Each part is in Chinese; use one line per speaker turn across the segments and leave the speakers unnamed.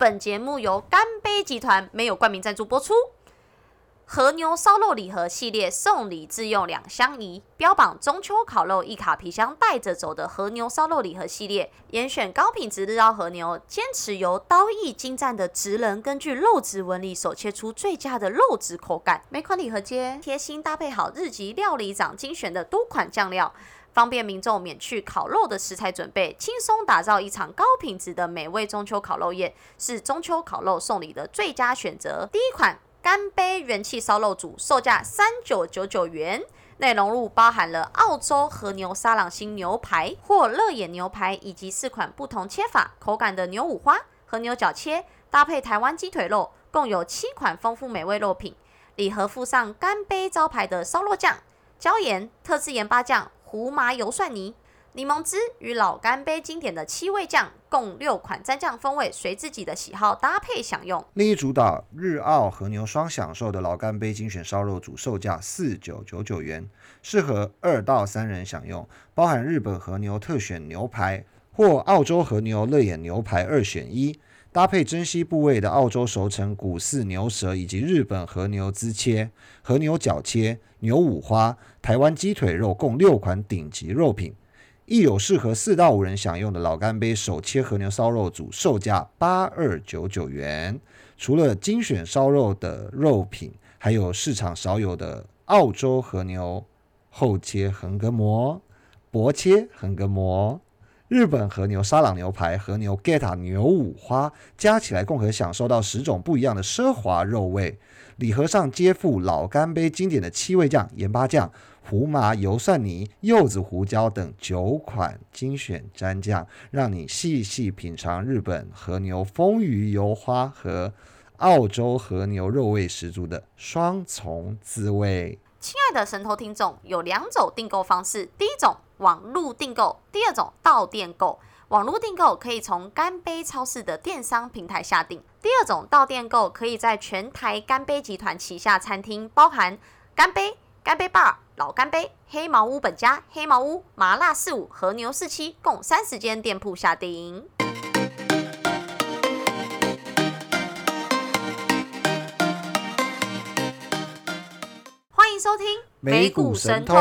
本节目由干杯集团没有冠名赞助播出。和牛烧肉礼盒系列送礼自用两相宜，标榜中秋烤肉一卡皮箱带着走的和牛烧肉礼盒系列，严选高品质日澳和牛，坚持由刀艺精湛的职人根据肉质纹理手切出最佳的肉质口感。每款礼盒皆贴心搭配好日籍料理长精选的多款酱料。方便民众免去烤肉的食材准备，轻松打造一场高品质的美味中秋烤肉宴，是中秋烤肉送礼的最佳选择。第一款干杯元气烧肉组，售价三九九九元，内容物包含了澳洲和牛沙朗星牛排或热眼牛排，以及四款不同切法、口感的牛五花和牛角切，搭配台湾鸡腿肉，共有七款丰富美味肉品。礼盒附上干杯招牌的烧肉酱、椒盐、特制盐巴酱。胡麻油蒜泥、柠檬汁与老干杯经典的七味酱，共六款蘸酱风味，随自己的喜好搭配享用。
另一主打日澳和牛双享受的老干杯精选烧肉组，售价四九九九元，适合二到三人享用，包含日本和牛特选牛排或澳洲和牛乐眼牛排二选一。搭配珍稀部位的澳洲熟成骨饲牛舌，以及日本和牛滋切、和牛角切、牛五花、台湾鸡腿肉，共六款顶级肉品，亦有适合四到五人享用的老干杯手切和牛烧肉组，售价八二九九元。除了精选烧肉的肉品，还有市场少有的澳洲和牛厚切横膈膜、薄切横膈膜。日本和牛沙朗牛排、和牛 Geta 牛五花，加起来共可享受到十种不一样的奢华肉味。礼盒上皆附老干杯经典的七味酱、盐巴酱、胡麻油蒜泥、柚子胡椒等九款精选蘸酱，让你细细品尝日本和牛丰腴油花和澳洲和牛肉味十足的双重滋味。
亲爱的神偷听众，有两种订购方式，第一种。网络订购，第二种到店购。网络订购可以从干杯超市的电商平台下订，第二种到店购可以在全台干杯集团旗下餐厅，包含干杯、干杯 bar、老干杯、黑毛屋本家、黑毛屋、麻辣四五、和牛四七，共三十间店铺下订。欢迎收听。
美股神偷，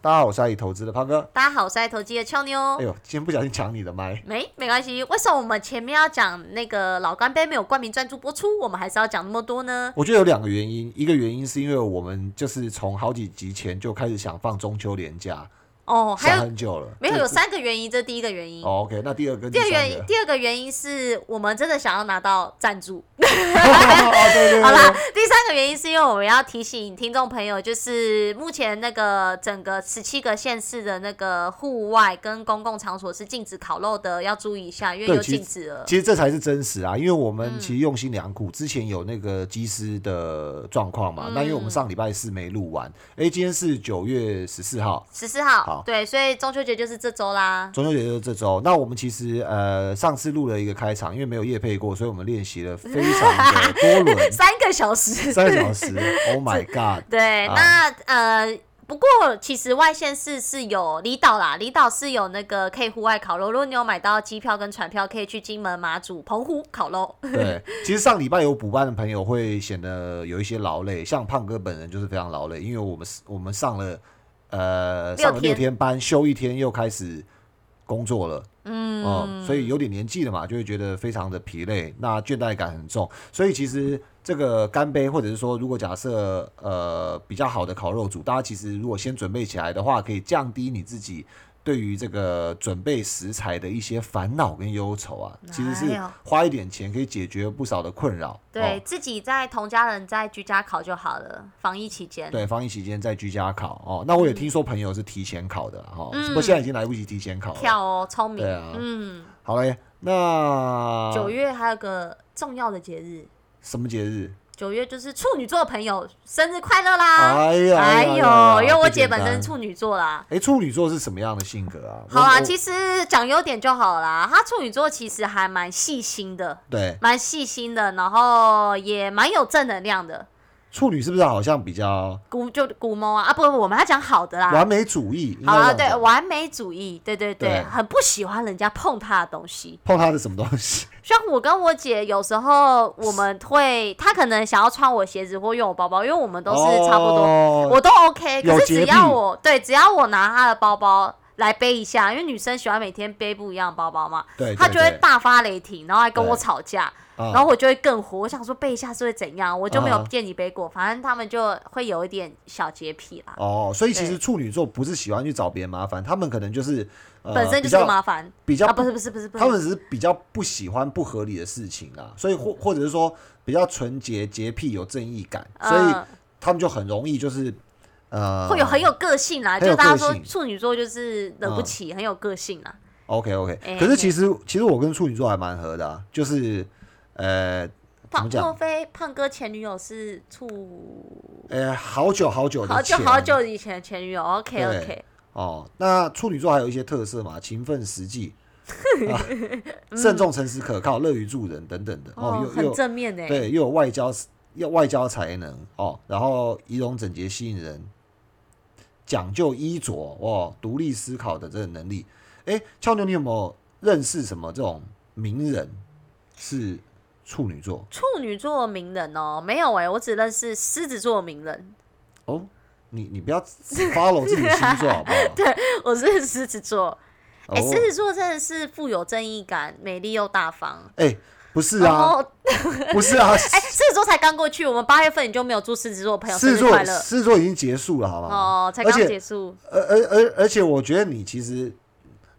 大家好，我是爱投资的胖哥。
大家好，我是爱投机的俏妞。
哎呦，今天不小心抢你的麦。
没，没关系。为什么我们前面要讲那个老干杯没有冠名赞助播出，我们还是要讲那么多呢？
我觉得有两个原因，一个原因是因为我们就是从好几集前就开始想放中秋连假。
哦，
还有很久了，
没有有三个原因，这第一个原因。
OK，那第二个，
第二原因，第二个原因是我们真的想要拿到赞助。
好
啦，第三个原因是因为我们要提醒听众朋友，就是目前那个整个十七个县市的那个户外跟公共场所是禁止烤肉的，要注意一下，因为又禁止了。
其实这才是真实啊，因为我们其实用心良苦，之前有那个机师的状况嘛，那因为我们上礼拜四没录完，哎，今天是九月十四号，
十四号。对，所以中秋节就是这周啦。
中秋节就是这周。那我们其实呃上次录了一个开场，因为没有夜配过，所以我们练习了非常的多轮，
三个小时，
三个小时。Oh my god！
对，那呃不过其实外县市是有离岛啦，离岛是有那个可以户外烤肉。如果你有买到机票跟船票，可以去金门、马祖、澎湖烤肉。
对，其实上礼拜有补班的朋友会显得有一些劳累，像胖哥本人就是非常劳累，因为我们我们上了。呃，上了六天班，休一天又开始工作了，嗯，所以有点年纪了嘛，就会觉得非常的疲累，那倦怠感很重。所以其实这个干杯，或者是说，如果假设呃比较好的烤肉组，大家其实如果先准备起来的话，可以降低你自己。对于这个准备食材的一些烦恼跟忧愁啊，其实是花一点钱可以解决不少的困扰。
对自己在同家人在居家考就好了，防疫期间。
对，防疫期间在居家考哦。那我也听说朋友是提前考的哈，不过现在已经来不及提前考了。
跳哦，聪明。
对啊，嗯，好嘞。那
九月还有个重要的节日，
什么节日？
九月就是处女座朋友生日快乐啦！
哎呀，哎
呦，因为我姐本身处女座啦。
哎，处女座是什么样的性格啊？
好啊，其实讲优点就好啦。她处女座其实还蛮细心的，
对，
蛮细心的，然后也蛮有正能量的。
处女是不是好像比较
古就古猫啊啊不不，我们要讲好的啦。
完美主义？
好了，对，完美主义，对对对，
对
很不喜欢人家碰他的东西。
碰他的什么东西？
像我跟我姐有时候我们会，她可能想要穿我鞋子或用我包包，因为我们都是差不多，
哦
我都 OK。可是只要我对，只要我拿她的包包来背一下，因为女生喜欢每天背不一样的包包嘛，
对，
她就会大发雷霆，然后还跟我吵架，
啊。
然后我就会更火。我想说背一下是会怎样，我就没有
啊
见你背过，反正他们就会有一点小洁癖啦，
哦，所以其实
对。
处女座不是喜欢去找别人麻烦，他们可能就是呃
本身就是麻烦。
比较
啊，不是不是不是，
他们只是比较不喜欢不合理的事情啊，所以或或者是说比较纯洁、洁癖、有正义感，所以
嗯
他们就很容易就是呃
会有很有个性啦，
很
就大家说处女座就是惹不
嗯。
起，很有个性啦。
OK OK，
哎
可是其实其实我跟处女座还蛮合的、啊，就是呃
胖莫
讲？
非胖哥前女友是处
呃好久好久
好久好久以前的前女友，OK OK
哦，那处女座还有一些特色嘛，勤奋实际。啊慎重、诚实、可靠、乐于助人等等的哦，
哦，很正面的。
对，又有外交要外交才能哦，然后仪容整洁、吸引人，讲究衣着哦，独立思考的这个能力。哎，俏妞，你有没有认识什么这种名人是处女座？
处女座名人哦，没有哎，我只认识狮子座名人。
哦，你你不要 follow 自己的星座好不好？
对我是狮子座，哎，
哦
狮子座真的是富有正义感，美丽又大方。
哎，不是
然
啊，
后，
不是啊，
哎，狮子座才刚过去，我们八月份你就没有祝狮子座的朋友生
狮子座
日快乐
狮子座已经结束了，好不好？
哦，才刚
而且
结束。
而而而而且我觉得你其实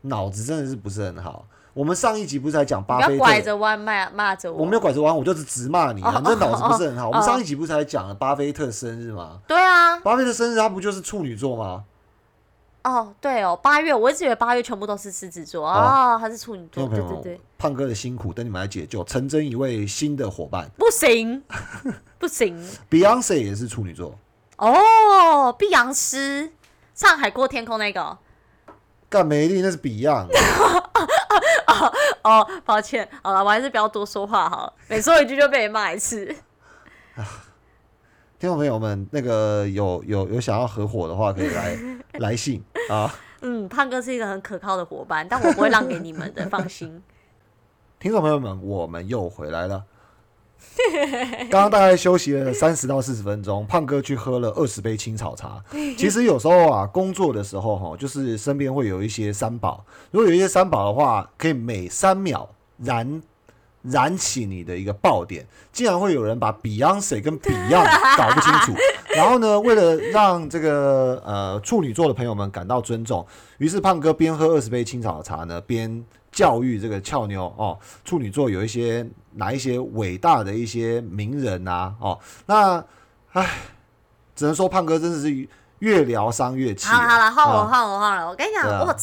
脑子真的是不是很好。我们上一集不是在讲巴菲特？
拐着弯骂骂着我。
我没有拐着弯，我就是直骂你啊！
哦
你这脑子不是很好。
哦
我们上一集不是才讲了巴菲特生日吗？
对啊，
巴菲特生日他不就是处女座吗？
哦，对哦，八月我一直以为八月全部都是狮子座
哦
哦，他是处女座，对对对，
胖哥的辛苦等你们来解救，成真一位新的伙伴。
不行 不行
Beyonce 也是处女座，
哦，碧昂斯，上海过天空那个哦
干美丽那是 Beyond。
哦哦，抱歉，好了，我还是不要多说话好了，每说一句就被骂一次。
听众朋友们，那个有有有想要合伙的话，可以来 来信啊。
嗯，胖哥是一个很可靠的伙伴，但我不会让给你们的，放心。
听众朋友们，我们又回来了。刚刚大概休息了三十到四十分钟，胖哥去喝了二十杯青草茶。其实有时候啊，工作的时候哈，就是身边会有一些三宝。如果有一些三宝的话，可以每三秒燃燃起你的一个爆点。竟然会有人把 Beyonce 跟 Beyond 搞不清楚。然后呢，为了让这个呃处女座的朋友们感到尊重，于是胖哥边喝二十杯青草茶呢，边教育这个俏妞哦，处女座有一些哪一些伟大的一些名人啊哦，那唉，只能说胖哥真的是越聊伤越气啊。
好了好了，换我
啊
换我换了，我跟你讲，我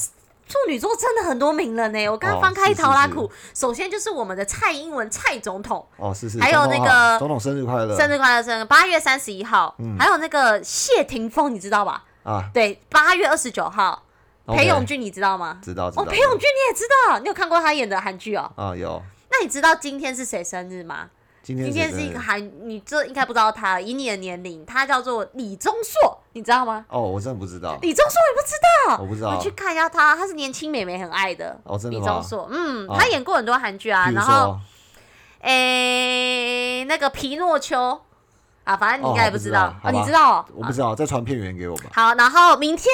处女座真的很多名人呢。我刚
哦
刚翻开一
是是
淘拉库，首先就是我们的蔡英文蔡总统，
哦，是是，
还有那个
好总统生日快乐，
生日快乐，生日八月三十一号，
嗯
还有那个谢霆锋，你知道吧？
啊，
对，八月二十九号裴勇俊你知道吗？哦，
知道知道
裴勇俊你也知道，你有看过他演的韩剧哦？
啊有，
那你知道今天是谁生日吗？
今天
是一个韩，你这应该不知道他，以你的年龄，他叫做李钟硕，你知道吗？
哦，我真的不知道，
李钟硕你不知道？
我不知道
你去看一下他，他是年轻美眉很爱的。
哦，真的
李钟？硕，嗯，
哦
他演过很多韩剧啊，然后
说
诶，那个皮诺丘啊，反正你应该也
不
知道你知道哦？
我不知道，再传片源给我吧。
好，然后明天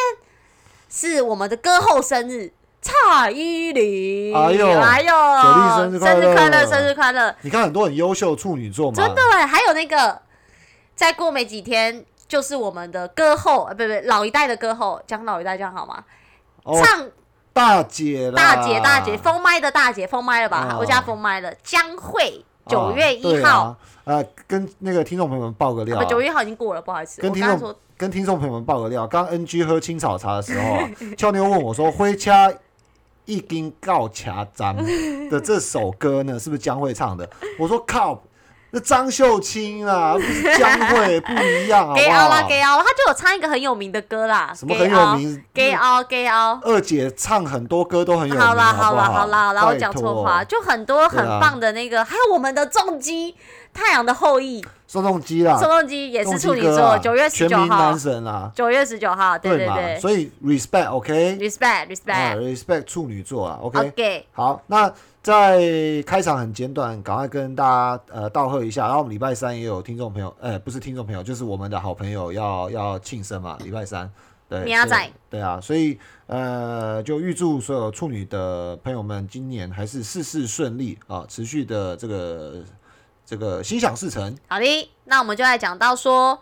是我们的歌后生日，蔡依林。
哎呦
哎呦，
生日快乐
生日快乐！
你看很多很优秀的处女座嘛，
真的哎，还有那个，再过没几天就是我们的歌后，呃，不不，老一代的歌后，讲老一代这样好吗？
哦，
唱
大姐，
大姐大姐封麦的大姐封麦了吧？
哦
我家封麦了，江蕙，九
哦
月一
对
号，
啊，呃，跟那个听众朋友们爆个料啊，
不，九月一号已经过了，不好意思，
跟听众跟听众朋友们爆个料，刚 NG 喝青草茶的时候啊，俏妞问我说：“灰掐一丁告掐张的这首歌呢，是不是江蕙唱的？”我说：“靠，那张秀清啊，不是江蕙，不一样，好不
给奥啦，
好？
给奥，他就有唱一个很有名的歌啦，
什么很有名？
给奥，给奥。
二姐唱很多歌都很有名，
好啦，好啦，
好不好
好啦，好啦，我
拜
讲错
托
话，就很多很棒的那个，还有我们的重击《太阳的后裔》，
宋仲基啦，
宋仲基也是处女座，九月十九号
全民男，神啦，
九月十九号，对对
嘛？
对
所以 respect
OK，，respect
啊
respect。
respect 处女座啊，OK。
OK，
好，那在开场很简短，赶快跟大家呃道贺一下。然后我们礼拜三也有听众朋友，呃，不是听众朋友，就是我们的好朋友要要庆生嘛，礼拜三。对，
明仔
对对啊，所以呃，就预祝所有处女的朋友们今年还是事事顺利啊，持续的这个这个心想事成。
好的，那我们就来讲到说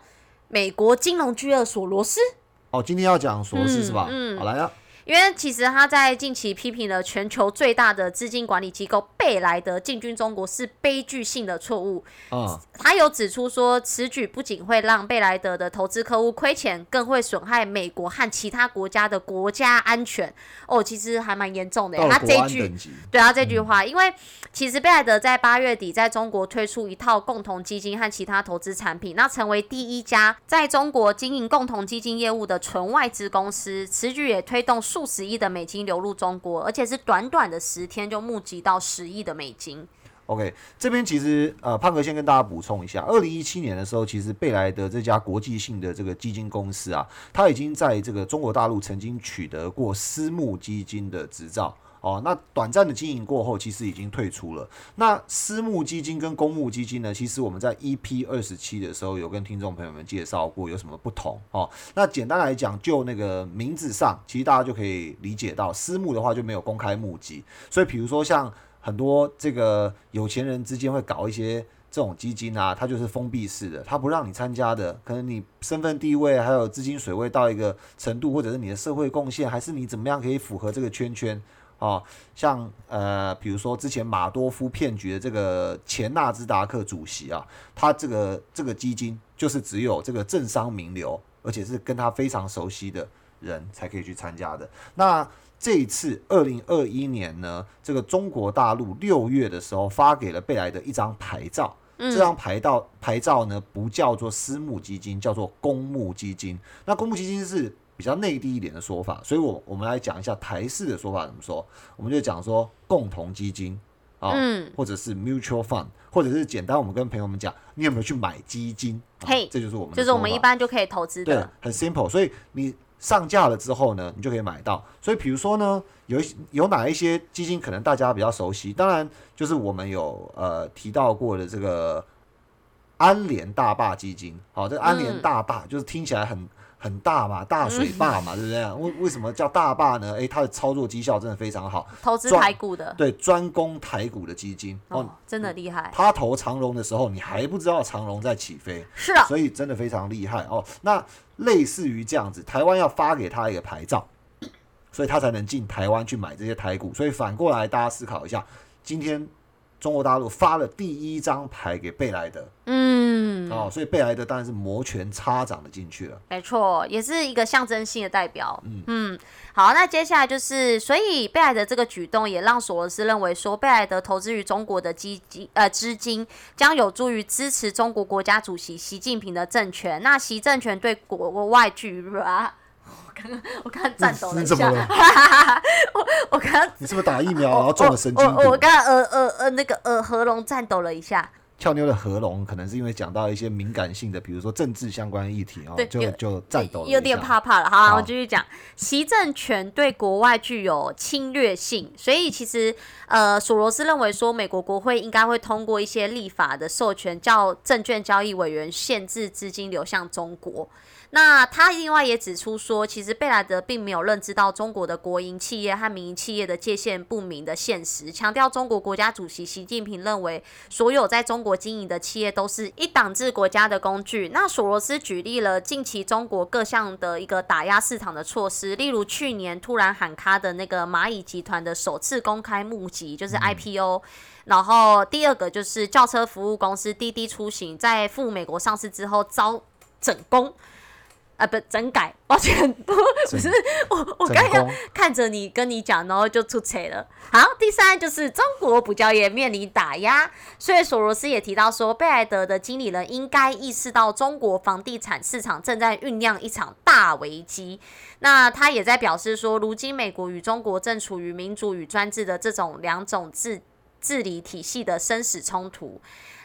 美国金融巨鳄索罗斯，
哦，今天要讲索罗
斯
是吧？
嗯
好来啊，
因为其实他在近期批评了全球最大的资金管理机构贝莱德进军中国是悲剧性的错误。
哦，
他有指出说，此举不仅会让贝莱德的投资客户亏钱，更会损害美国和其他国家的国家安全。哦，其实还蛮严重的他这句对啊，这句话，因为其实贝莱德在八月底在中国推出一套共同基金和其他投资产品，那成为第一家在中国经营共同基金业务的纯外资公司。此举也推动数十亿的美金流入中国，而且是短短的十天就募集到十亿的美金。
OK，这边其实呃，胖哥先跟大家补充一下，二零一七年的时候，其实贝莱德这家国际性的这个基金公司啊，它已经在这个中国大陆曾经取得过私募基金的执照。哦，那短暂的经营过后，其实已经退出了。那私募基金跟公募基金呢？其实我们在 EP 二十七的时候有跟听众朋友们介绍过有什么不同哦。那简单来讲，就那个名字上，其实大家就可以理解到，私募的话就没有公开募集，所以比如说像很多这个有钱人之间会搞一些这种基金啊，它就是封闭式的，它不让你参加的。可能你身份地位还有资金水位到一个程度，或者是你的社会贡献，还是你怎么样可以符合这个圈圈哦。像呃，比如说之前马多夫骗局的这个前纳兹达克主席啊，他这个这个基金就是只有这个政商名流，而且是跟他非常熟悉的人才可以去参加的。那这一次，二零二一年呢，这个中国大陆六月的时候发给了贝莱德一张牌照。这张牌照牌照呢，不叫做私募基金，叫做公募基金。那公募基金是比较内地一点的说法，所以我我们来讲一下台式的说法怎么说。我们就讲说共同基金啊，
嗯
或者是 mutual fund，或者是简单，我们跟朋友们讲，你有没有去买基金？啊
嘿
这就是我们的
就是我们一般就可以投资
对
的。，
很 simple。所以你上架了之后呢，你就可以买到。所以比如说呢，有一有哪一些基金可能大家比较熟悉，当然就是我们有呃提到过的这个安联大坝基金。好，这个安联
嗯
大坝就是听起来很。很大嘛，大水坝嘛，对不对？为为什么叫大坝呢？诶，它的操作绩效真的非常好，
投资台股的，
对，专攻台股的基金哦
哦，真的厉害。
他投长荣的时候，你还不知道长荣在起飞，
是啊，
所以真的非常厉害哦。那类似于这样子，台湾要发给他一个牌照，所以他才能进台湾去买这些台股。所以反过来，大家思考一下，今天中国大陆发了第一张牌给贝莱德、
嗯，
哦，所以贝莱德当然是摩拳擦掌的进去了。
没错，也是一个象征性的代表。
嗯
嗯好，那接下来就是，所以贝莱德这个举动也让索罗斯认为说，贝莱德投资于中国的基金呃资金将有助于支持中国国家主席习近平的政权。那习政权对国外巨啊，我刚刚我刚刚颤抖了一下？我我刚刚
你是不是打疫苗然后中了神经
我我？刚刚呃呃呃那个呃喉咙颤抖了一下。
俏妞的合龙可能是因为讲到一些敏感性的，比如说政治相关的议题哦
对，
就
有
就颤抖了
有点怕怕了。好啊，
好
我继续讲，习政权对国外具有侵略性，所以其实呃，索罗斯认为说，美国国会应该会通过一些立法的授权，叫证券交易委员限制资金流向中国。那他另外也指出说，其实贝莱德并没有认知到中国的国营企业和民营企业的界限不明的现实，强调中国国家主席习近平认为所有在中国经营的企业都是一党制国家的工具。那索罗斯举例了近期中国各项的一个打压市场的措施，例如去年突然喊卡的那个蚂蚁集团的首次公开募集，就是 IPO。然后第二个就是轿车服务公司滴滴出行，在赴美国上市之后遭整攻。啊，不整改，抱歉，不不是我我刚刚看着你跟你讲，然后就出错了。好，第三就是中国补教业面临打压，所以索罗斯也提到说，贝莱德的经理人应该意识到中国房地产市场正在酝酿一场大危机。那他也在表示说，如今美国与中国正处于民主与专制的这种两种治治理体系的生死冲突。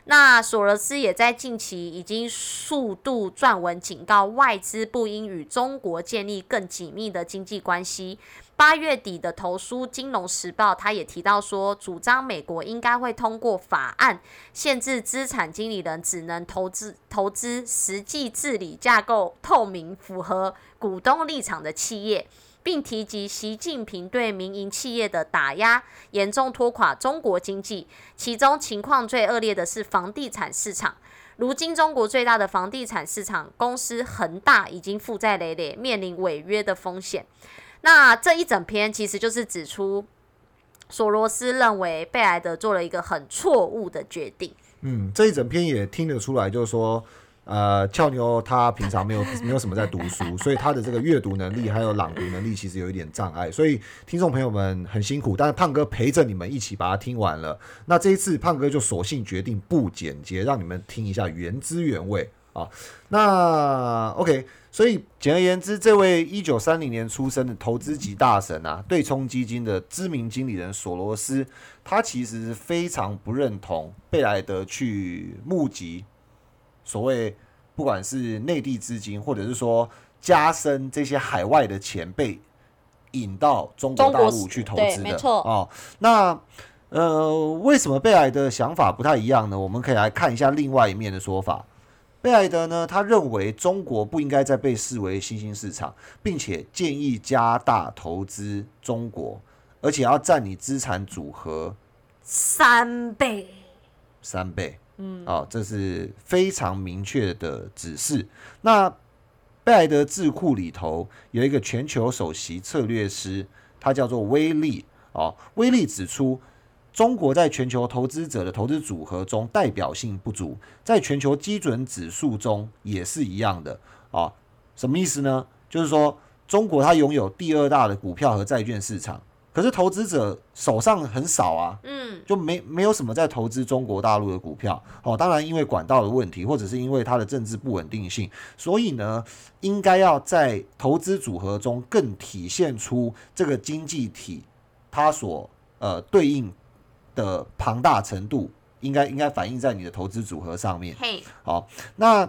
那索罗斯也在近期已经数度撰文警告外资不应与中国建立更紧密的经济关系。八月底的投书《金融时报》，他也提到说，主张美国应该会通过法案限制资产经理人只能投资投资实际治理架构透明、符合股东立场的企业。并提及习近平对民营企业的打压，严重拖垮中国经济。其中情况最恶劣的是房地产市场。如今，中国最大的房地产市场公司恒大已经负债累累，面临违约的风险。那这一整篇其实就是指出，索罗斯认为贝莱德做了一个很错误的决定。
嗯，这一整篇也听得出来，就是说，呃，俏妞她平常没有 没有什么在读书，所以她的这个阅读能力还有朗读能力其实有一点障碍，所以听众朋友们很辛苦，但是胖哥陪着你们一起把它听完了。那这一次胖哥就索性决定不简洁，让你们听一下原汁原味啊。那 OK，所以简而言之，这位一九三零年出生的投资级大神啊，对冲基金的知名经理人索罗斯，他其实非常不认同贝莱德去募集所谓不管是内地资金，或者是说加深这些海外的钱被引到中国大陆去投资的
对没错
哦。那呃，为什么贝莱德的想法不太一样呢？我们可以来看一下另外一面的说法。贝莱德呢，他认为中国不应该再被视为新兴市场，并且建议加大投资中国，而且要占你资产组合
三倍，
三倍。嗯，哦，这是非常明确的指示。那贝莱德智库里头有一个全球首席策略师，他叫做威利。哦，威利指出，中国在全球投资者的投资组合中代表性不足，在全球基准指数中也是一样的。啊、什么意思呢？就是说，中国它拥有第二大的股票和债券市场，可是投资者手上很少啊。
嗯，
就没没有什么在投资中国大陆的股票哦。当然，因为管道的问题，或者是因为它的政治不稳定性，所以呢，应该要在投资组合中更体现出这个经济体它所呃对应的庞大程度，应该应该反映在你的投资组合上面。
嘿，
好，那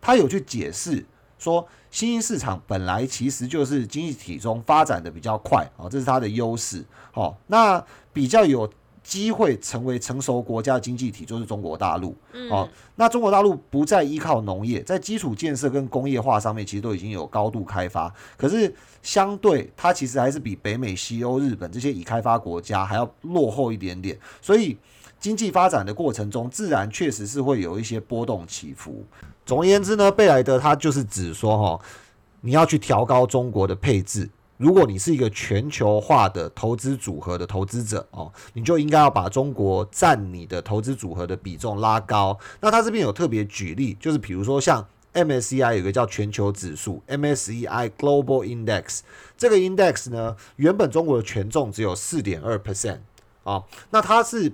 他有去解释说，新兴市场本来其实就是经济体中发展的比较快，哦，这是它的优势。好，那比较有机会成为成熟国家的经济体就是中国大陆。哦，那中国大陆不再依靠农业，在基础建设跟工业化上面其实都已经有高度开发，可是相对它其实还是比北美、西欧、日本这些已开发国家还要落后一点点，所以。经济发展的过程中，自然确实是会有一些波动起伏。总而言之呢，贝莱德他就是指说，哈，你要去调高中国的配置。如果你是一个全球化的投资组合的投资者哦，你就应该要把中国占你的投资组合的比重拉高。那他这边有特别举例，就是比如说像 MSCI 有一个叫全球指数 MSCI Global Index，这个 index 呢，原本中国的权重只有四点二 percent 啊，那它是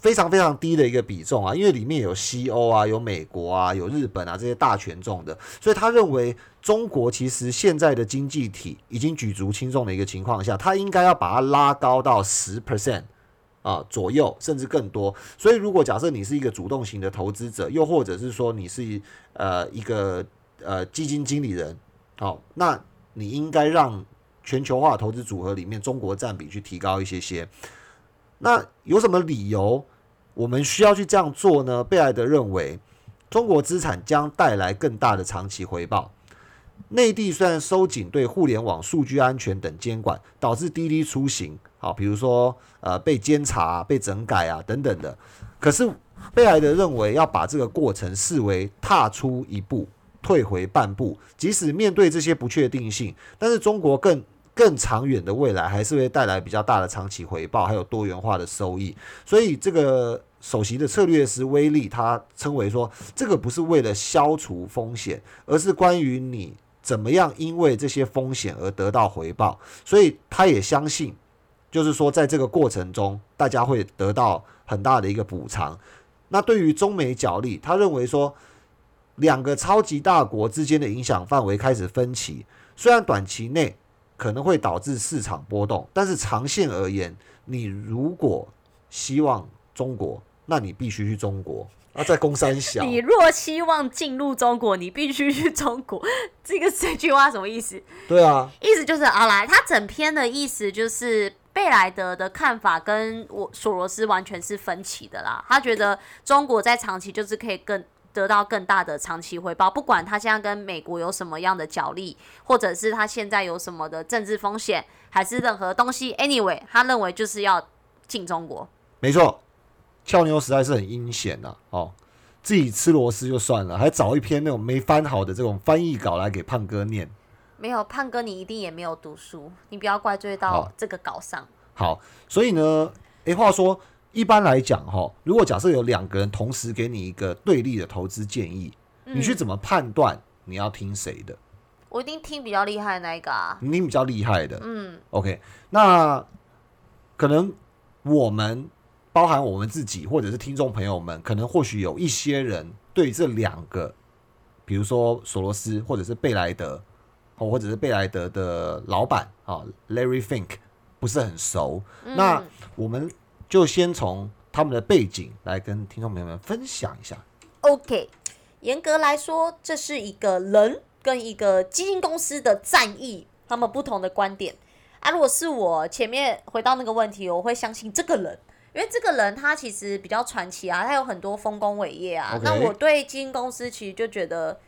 非常非常低的一个比重啊，因为里面有西欧啊、有美国啊、有日本啊这些大权重的，所以他认为中国其实现在的经济体已经举足轻重的一个情况下，他应该要把它拉高到十 percent 啊左右，甚至更多。所以如果假设你是一个主动型的投资者，又或者是说你是呃一个呃基金经理人，好、那你应该让全球化投资组合里面中国占比去提高一些些。那有什么理由我们需要去这样做呢？贝莱德认为，中国资产将带来更大的长期回报。内地虽然收紧对互联网数据安全等监管，导致滴滴出行，好，比如说呃被监察、被整改啊等等的，可是贝莱德认为要把这个过程视为踏出一步，退回半步，即使面对这些不确定性，但是中国更更长远的未来还是会带来比较大的长期回报，还有多元化的收益。所以这个首席的策略师威利他称为说，这个不是为了消除风险，而是关于你怎么样因为这些风险而得到回报。所以他也相信，就是说在这个过程中，大家会得到很大的一个补偿。那对于中美角力，他认为说，两个超级大国之间的影响范围开始分歧，虽然短期内可能会导致市场波动，但是长线而言，你如果希望中国，那你必须去中国啊，在公山小。
你若希望进入中国，你必须去中国。这个这句话什么意思？
对啊，
意思就是啊，来，他整篇的意思就是贝莱德的看法跟我索罗斯完全是分歧的啦。他觉得中国在长期就是可以更得到更大的长期回报，不管他现在跟美国有什么样的角力，或者是他现在有什么的政治风险，还是任何东西，anyway，他认为就是要进中国。
没错，俏妞实在是很阴险呐、哦，自己吃螺丝就算了，还找一篇那种没翻好的这种翻译稿来给胖哥念。
没有胖哥，你一定也没有读书，你不要怪罪到
好
这个稿上。
好，所以呢，诶，话说一般来讲哈，如果假设有两个人同时给你一个对立的投资建议，你去怎么判断你要听谁的？
我一定听比较厉害的那一个啊。
你听比较厉害的，
嗯
，OK，那可能我们包含我们自己或者是听众朋友们，可能或许有一些人对这两个，比如说索罗斯或者是贝莱德，哦，或者是贝莱德的老板啊，Larry Fink 不是很熟。那我们就先从他们的背景来跟听众朋友们分享一下。
OK，严格来说，这是一个人跟一个基金公司的战役，他们不同的观点啊。如果是我前面回到那个问题，我会相信这个人，因为这个人他其实比较传奇啊，他有很多丰功伟业啊。那我对基金公司其实就觉得。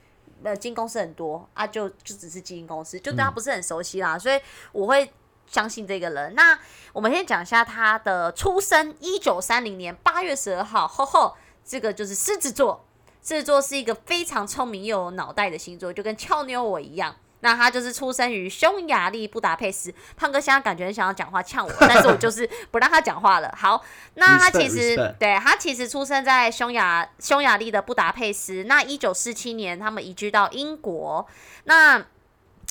呃，基金公司很多啊，就就只是基金公司，就对他不是很熟悉啦，所以我会相信这个人。那我们先讲一下他的出生，一九三零年八月十二号，吼吼，这个就是狮子座。狮子座是一个非常聪明又有脑袋的星座，就跟俏妞我一样。那他就是出生于匈牙利布达佩斯。胖哥现在感觉很想要讲话呛我，但是我就是不让他讲话了。好，那他其实对他其实出生在匈牙匈牙利的布达佩斯。那一九四七年他们移居到英国。那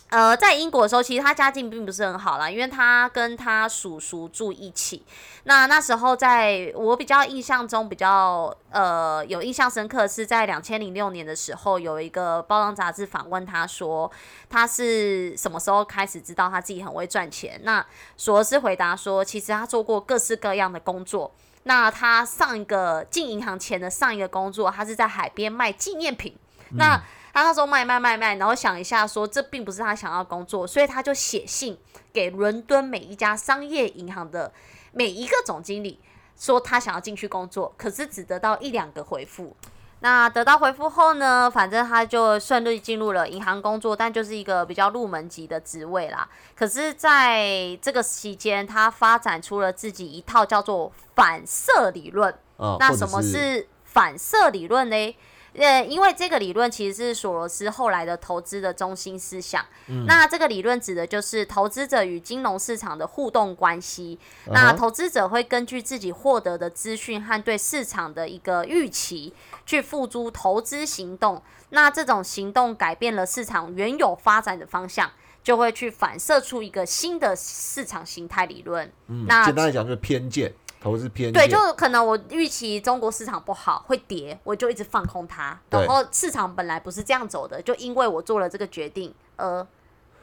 呃，在英国的时候，其实他家境并不是很好啦，因为他跟他叔叔住一起。那那时候，在我比较印象中比较呃有印象深刻，是在两千零六年的时候，有一个包装杂志访问他说，他是什么时候开始知道他自己很会赚钱？那索罗斯回答说，其实他做过各式各样的工作。那他上一个进银行前的上一个工作，他是在海边卖纪念品。那他那时候卖卖卖卖，然后想一下说这并不是他想要工作，所以他就写信给伦敦每一家商业银行的每一个总经理，说他想要进去工作，可是只得到一两个回复。那得到回复后呢，反正他就顺利进入了银行工作，但就是一个比较入门级的职位啦。可是，在这个期间，他发展出了自己一套叫做反射理论。那什么是反射理论呢？呃，因为这个理论其实是索罗斯后来的投资的中心思想。那这个理论指的就是投资者与金融市场的互动关系。那投资者会根据自己获得的资讯和对市场的一个预期，去付诸投资行动。那这种行动改变了市场原有发展的方向，就会去反射出一个新的市场形态理论。
嗯
那
简单来讲就是偏见，投资偏见。
对，就可能我预期中国市场不好会跌，我就一直放空它。然后市场本来不是这样走的，就因为我做了这个决定，而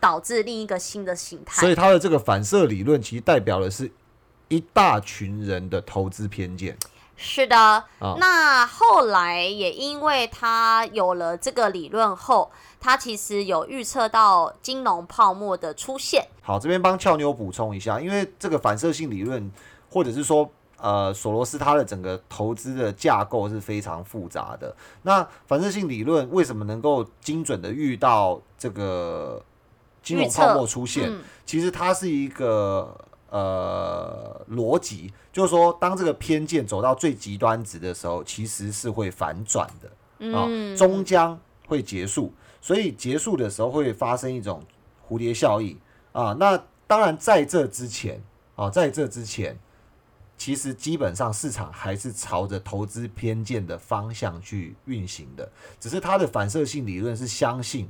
导致另一个新的形态。
所以他的这个反射理论其实代表的是一大群人的投资偏见。
是的，
啊
那后来也因为他有了这个理论后，他其实有预测到金融泡沫的出现。
好，这边帮俏妞补充一下，因为这个反射性理论，或者是说，呃，索罗斯他的整个投资的架构是非常复杂的。那反射性理论为什么能够精准的遇到这个金融泡沫出现？
嗯
其实它是一个呃逻辑，就是说，当这个偏见走到最极端值的时候，其实是会反转的。啊、
嗯，
终将会结束，所以结束的时候会发生一种蝴蝶效应啊。那当然，在这之前啊，在这之前，其实基本上市场还是朝着投资偏见的方向去运行的，只是它的反射性理论是相信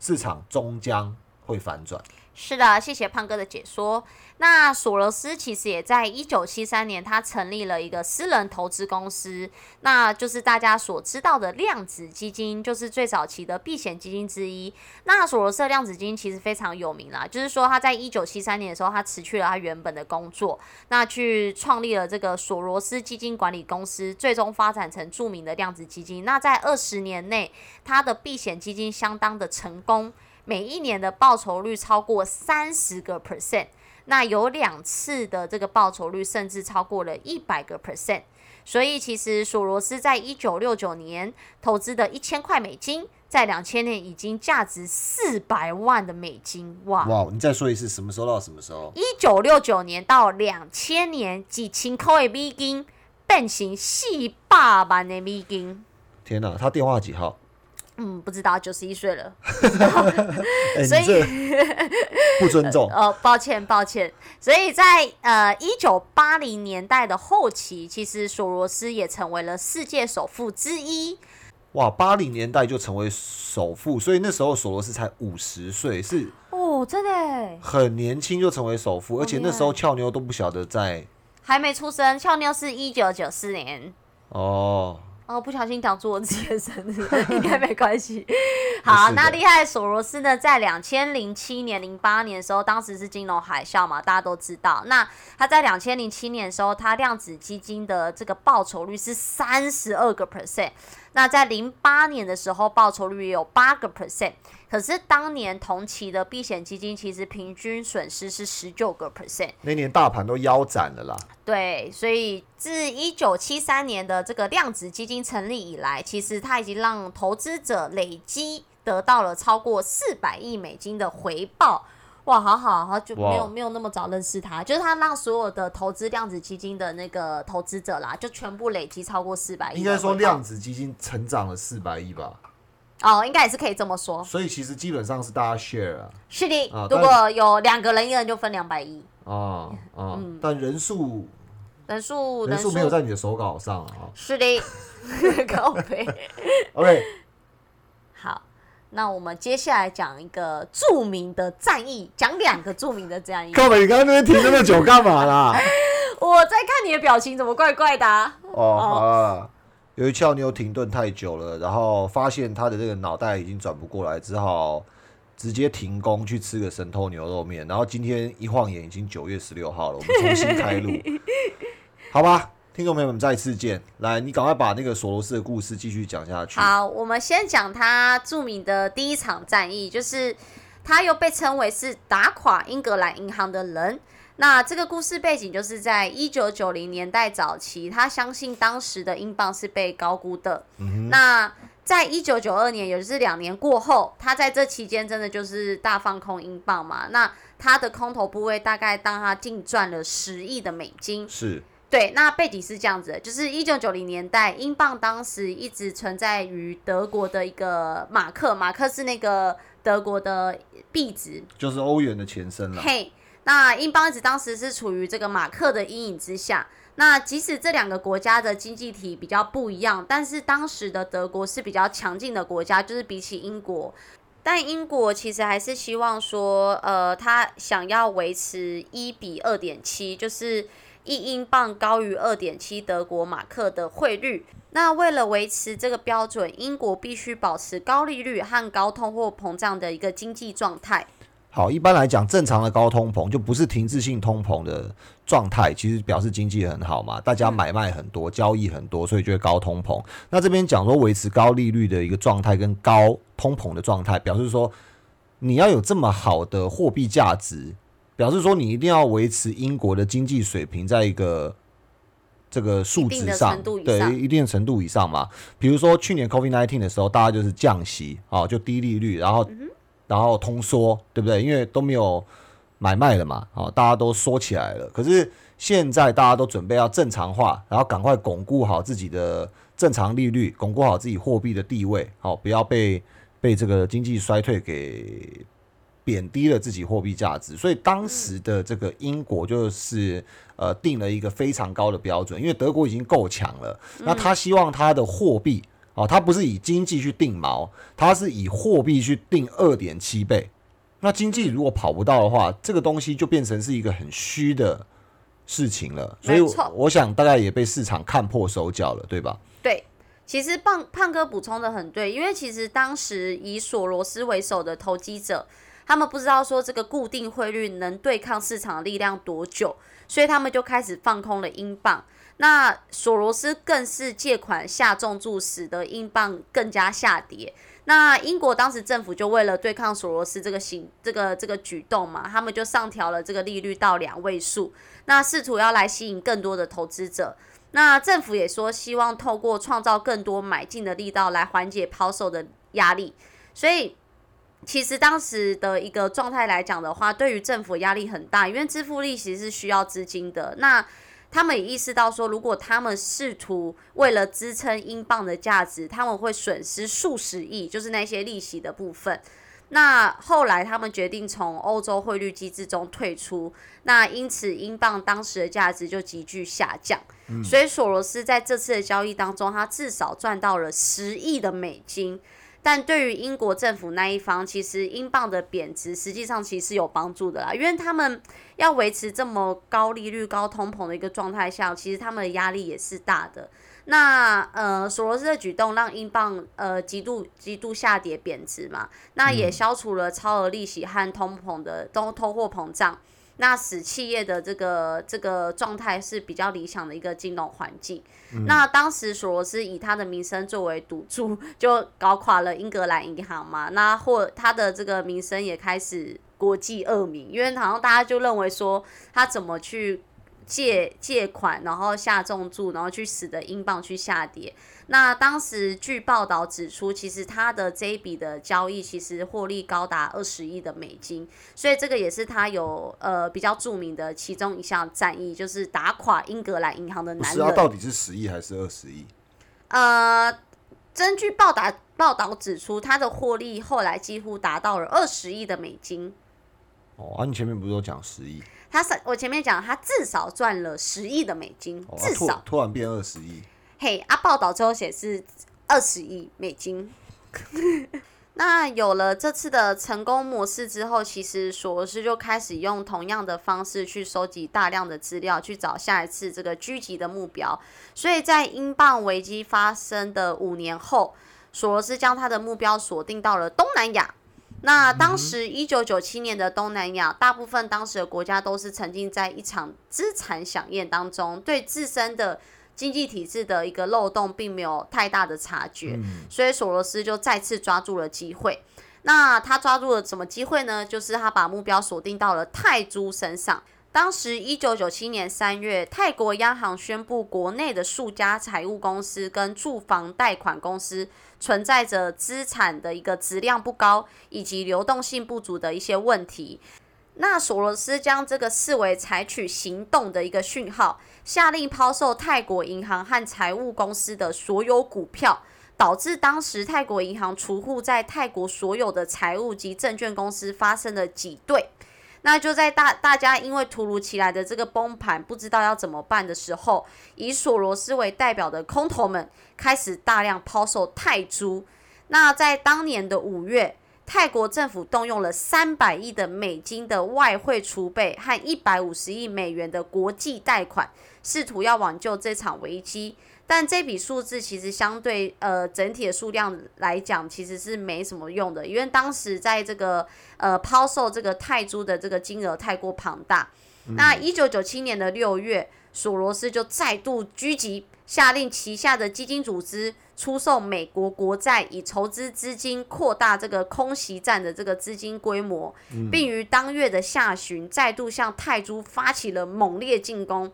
市场终将会反转。
是的，谢谢胖哥的解说。那索罗斯其实也在一九七三年，他成立了一个私人投资公司，那就是大家所知道的量子基金，就是最早期的避险基金之一。那索罗斯的量子基金其实非常有名啦，就是说他在一九七三年的时候，他辞去了他原本的工作，那去创立了这个索罗斯基金管理公司，最终发展成著名的量子基金。那在二十年内，他的避险基金相当的成功。每一年的报酬率超过三十个 percent，那有两次的这个报酬率甚至超过了一百个 percent，所以其实索罗斯在一九六九年投资的一千块美金，在两千年已经价值四百万的美金，哇！
哇，你再说一次，什么时候到什么时候？
一九六九年到两千年，几千块的美金变成四百万的美金。
天哪，他电话几号？
嗯，不知道，九十一岁了，
所以不尊重。
呃，抱歉，抱歉。所以在呃一九八零年代的后期，其实索罗斯也成为了世界首富之一。
哇，八零年代就成为首富，所以那时候索罗斯才五十岁，是
哦，真的
很年轻就成为首富，而且那时候俏妞都不晓得在
还没出生，俏妞是一九九四年
哦。
哦，不小心讲出我自己的生日，应该没关系。好，那厉害索罗斯呢？在两千零七年、零八年的时候，当时是金融海啸嘛，大家都知道。那他在两千零七年的时候，他量子基金的这个报酬率是三十二个 percent。那在零八年的时候，报酬率也有八个 percent，可是当年同期的避险基金其实平均损失是十九个 percent。
那年大盘都腰斩了啦。
对，所以自一九七三年的这个量子基金成立以来，其实它已经让投资者累积得到了超过四百亿美金的回报。哇，好好，好就没有没有那么早认识他，就是他让所有的投资量子基金的那个投资者啦，就全部累积超过四百亿。
应该说量子基金成长了四百亿吧？
哦，应该也是可以这么说。
所以其实基本上是大家 share 啊。
是的，如果有两个人，一人就分两百亿。
啊啊，但人数
人数
人数没有在你的手稿上啊。
是的，高飞。
OK。
好。那我们接下来讲一个著名的战役，讲两个著名的战役。
靠北，你刚刚那边停那么久干嘛啦？
我在看你的表情，怎么怪怪的？
哦，好了，由于俏妞停顿太久了，然后发现他的这个脑袋已经转不过来，只好直接停工去吃个神偷牛肉面。然后今天一晃眼已经九月十六号了，我们重新开录，好吧？听众朋友们，再次见！来，你赶快把那个索罗斯的故事继续讲下去。
好，我们先讲他著名的第一场战役，就是他又被称为是打垮英格兰银行的人。那这个故事背景就是在一九九零年代早期，他相信当时的英镑是被高估的。那在一九九二年，也就是两年过后，他在这期间真的就是大放空英镑嘛？那他的空头部位大概当他净赚了十亿的美金。
是。
对，那背景是这样子，就是一九九零年代，英镑当时一直存在于德国的一个马克，马克是那个德国的币值，
就是欧元的前身了。
嘿，那英镑一直当时是处于这个马克的阴影之下。那即使这两个国家的经济体比较不一样，但是当时的德国是比较强劲的国家，就是比起英国，但英国其实还是希望说，呃，他想要维持一比二点七，就是。一英镑高于二点七德国马克的汇率。那为了维持这个标准，英国必须保持高利率和高通货膨胀的一个经济状态。
好，一般来讲，正常的高通膨就不是停滞性通膨的状态，其实表示经济很好嘛，大家买卖很多，交易很多，所以就会高通膨。那这边讲说维持高利率的一个状态跟高通膨的状态，表示说你要有这么好的货币价值。表示说，你一定要维持英国的经济水平在一个这个数值上，对一定程度以上嘛。比如说去年 COVID nineteen 的时候，大家就是降息啊，就低利率，然后然后通缩，对不对？因为都没有买卖了嘛，啊，大家都缩起来了。可是现在大家都准备要正常化，然后赶快巩固好自己的正常利率，巩固好自己货币的地位，好，不要被被这个经济衰退给。贬低了自己货币价值，所以当时的这个英国就是呃定了一个非常高的标准，因为德国已经够强了，那他希望他的货币哦，他不是以经济去定锚，他是以货币去定二点七倍。那经济如果跑不到的话，这个东西就变成是一个很虚的事情了，所以我想大概也被市场看破手脚了，对吧？
对，其实胖胖哥补充的很对，因为其实当时以索罗斯为首的投机者，他们不知道说这个固定汇率能对抗市场力量多久，所以他们就开始放空了英镑。那索罗斯更是借款下重注，使得英镑更加下跌。那英国当时政府就为了对抗索罗斯这个行这个这个举动嘛，他们就上调了这个利率到两位数，那试图要来吸引更多的投资者。那政府也说希望透过创造更多买进的力道来缓解抛售的压力。所以其实当时的一个状态来讲的话，对于政府压力很大，因为支付利息是需要资金的。那他们也意识到说，如果他们试图为了支撑英镑的价值，他们会损失数十亿，就是那些利息的部分。那后来他们决定从欧洲汇率机制中退出，那因此英镑当时的价值就急剧下降。所以索罗斯在这次的交易当中，他至少赚到了十亿的美金。但对于英国政府那一方，其实英镑的贬值实际上其实是有帮助的啦，因为他们要维持这么高利率、高通膨的一个状态下，其实他们的压力也是大的。那呃，索罗斯的举动让英镑呃极度极度下跌贬值嘛，那也消除了超额利息和通膨的通通货膨胀。那使企业的这个这个状态是比较理想的一个金融环境。那当时索罗斯以他的名声作为赌注，就搞垮了英格兰银行嘛。那或他的这个名声也开始国际恶名，因为好像大家就认为说他怎么去。借借款，然后下重注，然后去使得英镑去下跌。那当时据报道指出，其实他的这一笔的交易其实获利高达二十亿的美金，所以这个也是他有呃比较著名的其中一项战役，就是打垮英格兰银行的男人。
到底是十亿还是二十亿？
呃，根据报道报道指出，他的获利后来几乎达到了二十亿的美金。
哦，啊，你前面不是都讲十亿？
他是我前面讲，他至少赚了十亿的美金，至少
突然变二十亿。
嘿，啊，报道最后显示二十亿美金。那有了这次的成功模式之后，其实索罗斯就开始用同样的方式去收集大量的资料，去找下一次这个狙击的目标。所以在英镑危机发生的五年后，索罗斯将他的目标锁定到了东南亚。那当时一九九七年的东南亚，大部分当时的国家都是沉浸在一场资产响宴当中，对自身的经济体制的一个漏洞并没有太大的察觉，所以索罗斯就再次抓住了机会。那他抓住了什么机会呢？就是他把目标锁定到了泰铢身上。当时一九九七年三月，泰国央行宣布，国内的数家财务公司跟住房贷款公司。存在着资产的一个质量不高以及流动性不足的一些问题。那索罗斯将这个视为采取行动的一个讯号，下令抛售泰国银行和财务公司的所有股票，导致当时泰国银行储户在泰国所有的财务及证券公司发生了挤兑。那就在大大家因为突如其来的这个崩盘，不知道要怎么办的时候，以索罗斯为代表的空头们开始大量抛售泰铢。那在当年的五月，泰国政府动用了三百亿的美金的外汇储备和一百五十亿美元的国际贷款，试图要挽救这场危机。但这笔数字其实相对呃整体的数量来讲，其实是没什么用的，因为当时在这个呃抛售这个泰铢的这个金额太过庞大。那一九九七年的六月，索罗斯就再度狙击，下令旗下的基金组织出售美国国债，以筹资资金，扩大这个空袭战的这个资金规模，并于当月的下旬再度向泰铢发起了猛烈进攻。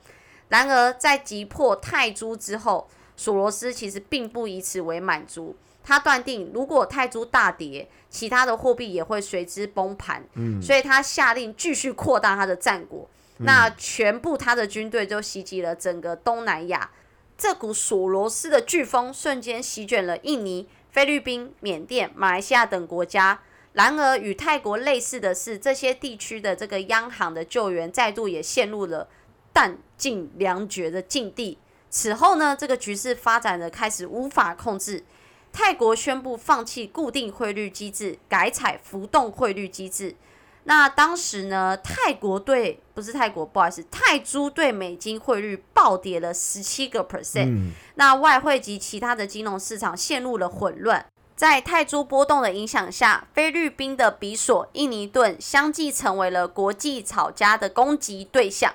然而，在击破泰铢之后，索罗斯其实并不以此为满足。他断定，如果泰铢大跌，其他的货币也会随之崩盘。嗯，所以他下令继续扩大他的战果。那全部他的军队就袭击了整个东南亚。这股索罗斯的飓风瞬间席卷了印尼、菲律宾、缅甸、马来西亚等国家。然而，与泰国类似的是，这些地区的这个央行的救援再度也陷入了弹尽粮绝的境地。此后呢，这个局势发展的开始无法控制。泰国宣布放弃固定汇率机制，改采浮动汇率机制。那当时呢，泰国对不是泰国，不好意思，泰铢对美金汇率暴跌了十七个 percent。那外汇及其他的金融市场陷入了混乱。在泰铢波动的影响下，菲律宾的比索、印尼盾相继成为了国际炒家的攻击对象。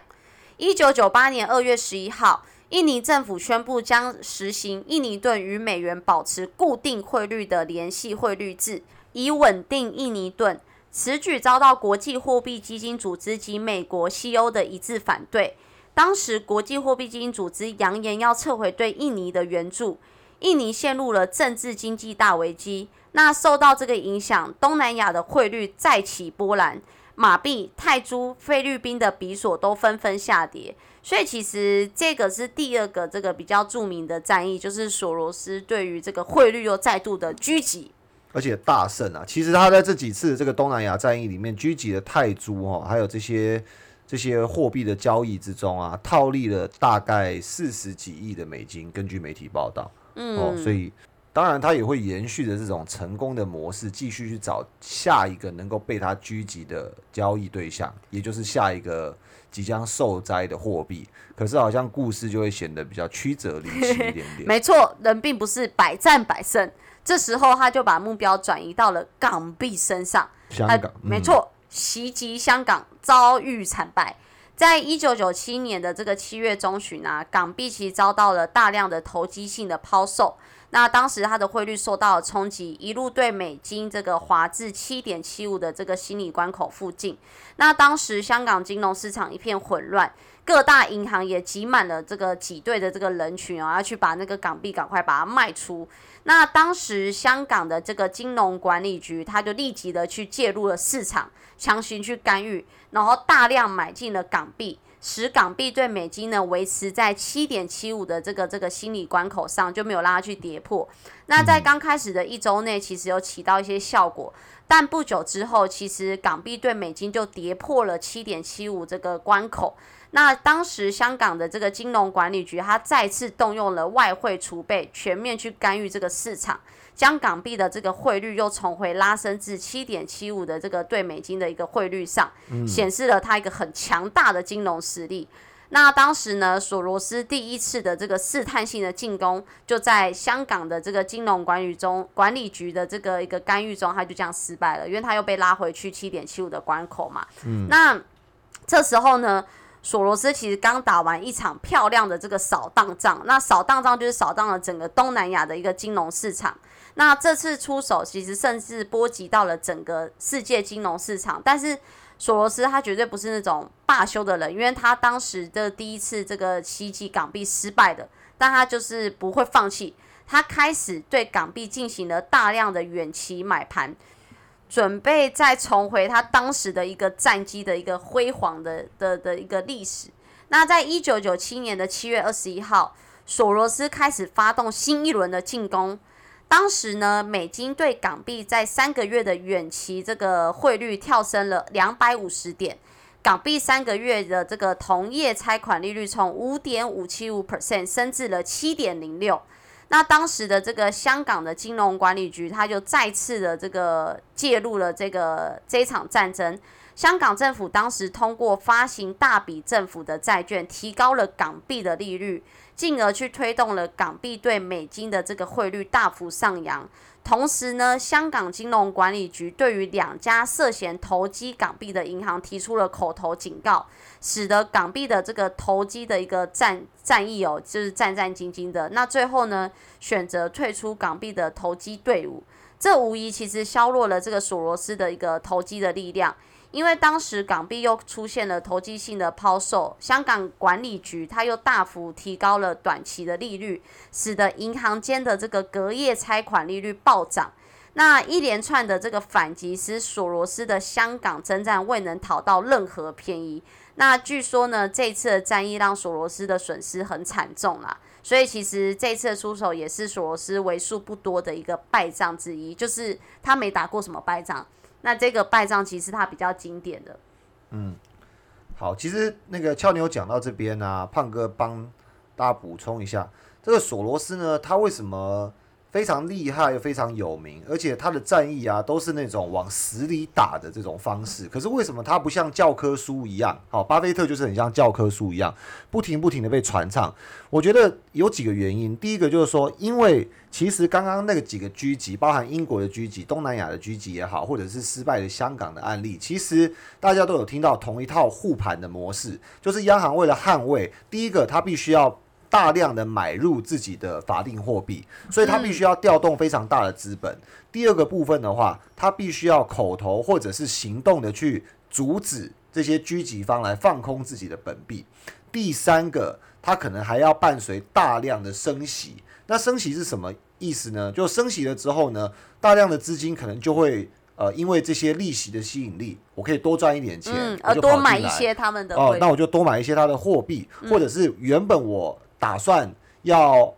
一九九八年二月十一号。印尼政府宣布将实行印尼盾与美元保持固定汇率的联系汇率制，以稳定印尼盾。此举遭到国际货币基金组织及美国、西欧的一致反对。当时，国际货币基金组织扬言要撤回对印尼的援助，印尼陷入了政治经济大危机。那受到这个影响，东南亚的汇率再起波澜，马币、泰铢、菲律宾的比索都纷纷下跌。所以其实这个是第二个这个比较著名的战役，就是索罗斯对于这个汇率又再度的狙击，
而且大胜啊！其实他在这几次这个东南亚战役里面狙击的泰铢哦，还有这些这些货币的交易之中啊，套利了大概四十几亿的美金。根据媒体报道，嗯，哦，所以当然他也会延续着这种成功的模式，继续去找下一个能够被他狙击的交易对象，也就是下一个。即将受灾的货币，可是好像故事就会显得比较曲折离奇一点点。
没错，人并不是百战百胜。这时候他就把目标转移到了港币身上。
香港，
没错，袭击香港遭遇惨败。在一九九七年的这个七月中旬啊，港币其实遭到了大量的投机性的抛售。那当时它的汇率受到了冲击，一路对美金这个滑至七点七五的这个心理关口附近。那当时香港金融市场一片混乱，各大银行也挤满了这个挤兑的这个人群啊，要去把那个港币赶快把它卖出。那当时香港的这个金融管理局，他就立即的去介入了市场，强行去干预，然后大量买进了港币。使港币对美金呢维持在七点七五的这个这个心理关口上，就没有让它去跌破。那在刚开始的一周内，其实有起到一些效果，但不久之后，其实港币对美金就跌破了七点七五这个关口。那当时香港的这个金融管理局，它再次动用了外汇储备，全面去干预这个市场。将港币的这个汇率又重回拉升至七点七五的这个对美金的一个汇率上，显示了它一个很强大的金融实力。那当时呢，索罗斯第一次的这个试探性的进攻，就在香港的这个金融管理中管理局的这个一个干预中，他就这样失败了，因为他又被拉回去七点七五的关口嘛。嗯那这时候呢？索罗斯其实刚打完一场漂亮的这个扫荡仗，那扫荡仗就是扫荡了整个东南亚的一个金融市场。那这次出手其实甚至波及到了整个世界金融市场。但是索罗斯他绝对不是那种罢休的人，因为他当时的第一次这个袭击港币失败的，但他就是不会放弃，他开始对港币进行了大量的远期买盘。准备再重回他当时的一个战机的一个辉煌的的的一个历史。那在一九九七年的七月二十一号，索罗斯开始发动新一轮的进攻。当时呢，美金对港币在三个月的远期这个汇率跳升了两百五十点，港币三个月的这个同业拆款利率从五点五七五 percent 升至了七点零六。那当时的这个香港的金融管理局，他就再次的这个介入了这个这场战争。香港政府当时通过发行大笔政府的债券，提高了港币的利率，进而去推动了港币对美金的这个汇率大幅上扬。同时呢，香港金融管理局对于两家涉嫌投机港币的银行提出了口头警告。使得港币的这个投机的一个战战役哦，就是战战兢兢的。那最后呢，选择退出港币的投机队伍，这无疑其实削弱了这个索罗斯的一个投机的力量。因为当时港币又出现了投机性的抛售，香港管理局它又大幅提高了短期的利率，使得银行间的这个隔夜拆款利率暴涨。那一连串的这个反击，使索罗斯的香港征战未能讨到任何便宜。那据说呢，这次的战役让索罗斯的损失很惨重啦，所以其实这次出手也是索罗斯为数不多的一个败仗之一，就是他没打过什么败仗，那这个败仗其实它比较经典的。
嗯好，其实那个俏妞讲到这边呢、胖哥帮大家补充一下，这个索罗斯呢，他为什么非常厉害又非常有名，而且他的战役啊都是那种往死里打的这种方式。可是为什么他不像教科书一样？好，巴菲特就是很像教科书一样，不停不停的被传唱。我觉得有几个原因，第一个就是说，因为其实刚刚那个几个狙击，包含英国的狙击、东南亚的狙击也好，或者是失败的香港的案例，其实大家都有听到同一套护盘的模式，就是央行为了捍卫，第一个他必须要大量的买入自己的法定货币，所以他必须要调动非常大的资本。第二个部分的话，他必须要口头或者是行动的去阻止这些狙击方来放空自己的本币。第三个，他可能还要伴随大量的升息。那升息是什么意思呢？就升息了之后呢，大量的资金可能就会呃，因为这些利息的吸引力，我可以多赚一点钱，
嗯，
我
而多买一些他们的
哦，
汇
那我就多买一些他的货币，或者是原本我打算要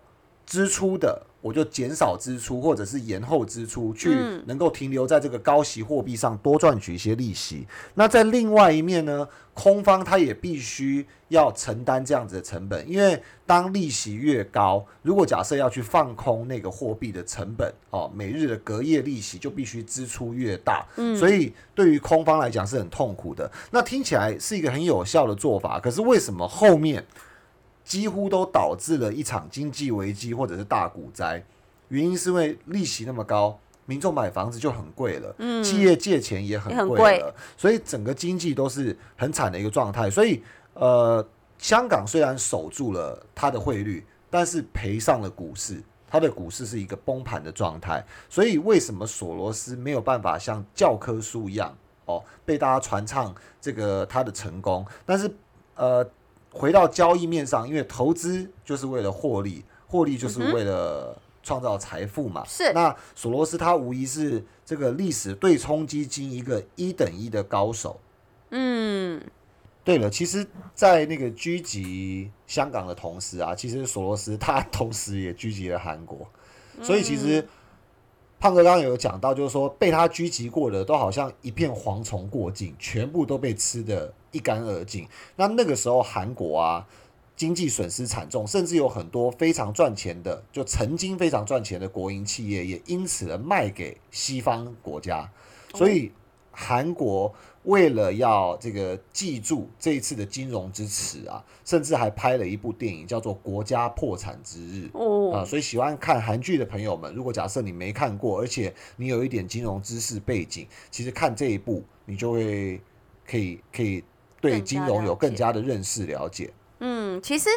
支出的，我就减少支出，或者是延后支出，去
嗯
能够停留在这个高息货币上，多赚取一些利息。那在另外一面呢，空方他也必须要承担这样子的成本，因为当利息越高，如果假设要去放空那个货币的成本，哦，每日的隔夜利息就必须支出越大，
嗯
所以对于空方来讲是很痛苦的。那听起来是一个很有效的做法，可是为什么后面几乎都导致了一场经济危机或者是大股灾？原因是因为利息那么高，民众买房子就很贵了，嗯企业借钱也很贵了，所以整个经济都是很惨的一个状态。所以，呃，香港虽然守住了它的汇率，但是赔上了股市。它的股市是一个崩盘的状态，所以为什么索罗斯没有办法像教科书一样哦被大家传唱这个他的成功？但是呃，回到交易面上，因为投资就是为了获利，获利就是为了创造财富嘛。
是。
那索罗斯他无疑是这个历史对冲基金一个一等一的高手。
嗯，
对了，其实，在那个狙击香港的同时啊，其实索罗斯他同时也狙击了韩国，所以其实胖哥刚刚有讲到，就是说被他狙击过的都好像一片蝗虫过境，全部都被吃得一干二净。那那个时候韩国啊，经济损失惨重，甚至有很多非常赚钱的，就曾经非常赚钱的国营企业，也因此而卖给西方国家，所以韩国。为了要这个记住这一次的金融之耻啊，甚至还拍了一部电影叫做《国家破产之日》啊、
哦，
所以喜欢看韩剧的朋友们，如果假设你没看过，而且你有一点金融知识背景，其实看这一部，你就会可以可以对金融有更加的认识了解。
嗯，其实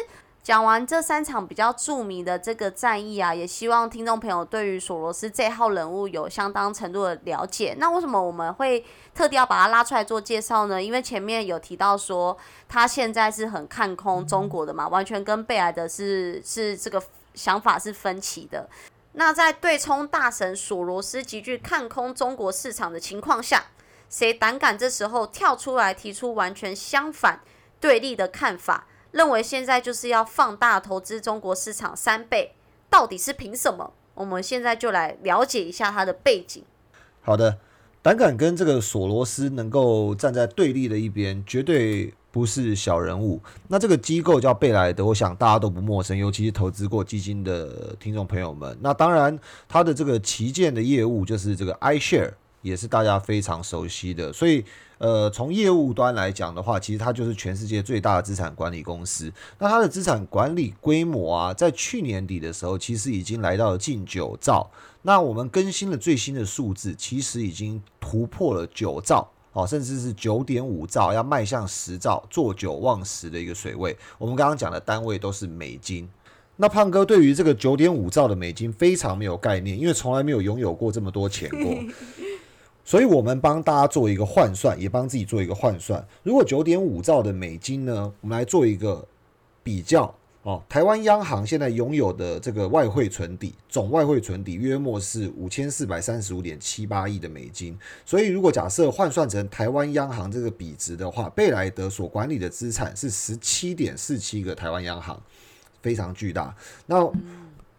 讲完这三场比较著名的这个战役啊，也希望听众朋友对于索罗斯这号人物有相当程度的了解。那为什么我们会特地要把他拉出来做介绍呢？因为前面有提到说他现在是很看空中国的嘛，完全跟贝莱德是是这个想法是分歧的。那在对冲大神索罗斯极具看空中国市场的情况下，谁胆敢这时候跳出来提出完全相反对立的看法？认为现在就是要放大投资中国市场三倍，到底是凭什么？我们现在就来了解一下它的背景。
好的，胆敢跟这个索罗斯能够站在对立的一边，绝对不是小人物。那这个机构叫贝莱德，我想大家都不陌生，尤其是投资过基金的听众朋友们。那当然，它的这个旗舰的业务就是这个 iShare，也是大家非常熟悉的。所以，呃，从业务端来讲的话，其实它就是全世界最大的资产管理公司。那它的资产管理规模啊，在去年底的时候，其实已经来到了近九兆。那我们更新了最新的数字，其实已经突破了九兆。哦，甚至是九点五兆，要迈向十兆，做九望十的一个水位。我们刚刚讲的单位都是美金。那胖哥对于这个九点五兆的美金非常没有概念，因为从来没有拥有过这么多钱过。所以我们帮大家做一个换算，也帮自己做一个换算。如果九点五兆的美金呢，我们来做一个比较哦。台湾央行现在拥有的这个外汇存底，总外汇存底约莫是五千四百三十五点七八亿的美金。所以如果假设换算成台湾央行这个比值的话，贝莱德所管理的资产是十七点四七个台湾央行，非常巨大。那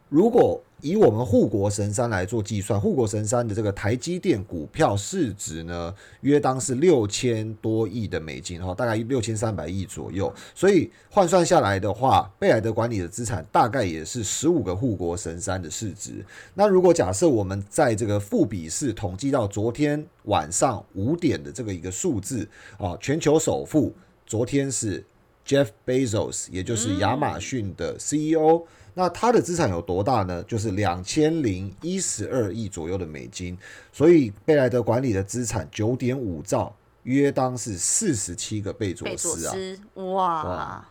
如果以我们护国神山来做计算，护国神山的这个台积电股票市值呢，约当是六千多亿的美金哈，大概六千三百亿左右。所以换算下来的话，贝莱德管理的资产大概也是十五个护国神山的市值。那如果假设我们在这个富比士统计到昨天晚上五点的这个一个数字啊，全球首富昨天是 Jeff Bezos，也就是亚马逊的 CEO。那它的资产有多大呢？就是两千零一十二亿左右的美金，所以贝莱德管理的资产九点五兆，约当是四十七个贝佐斯啊！
哇！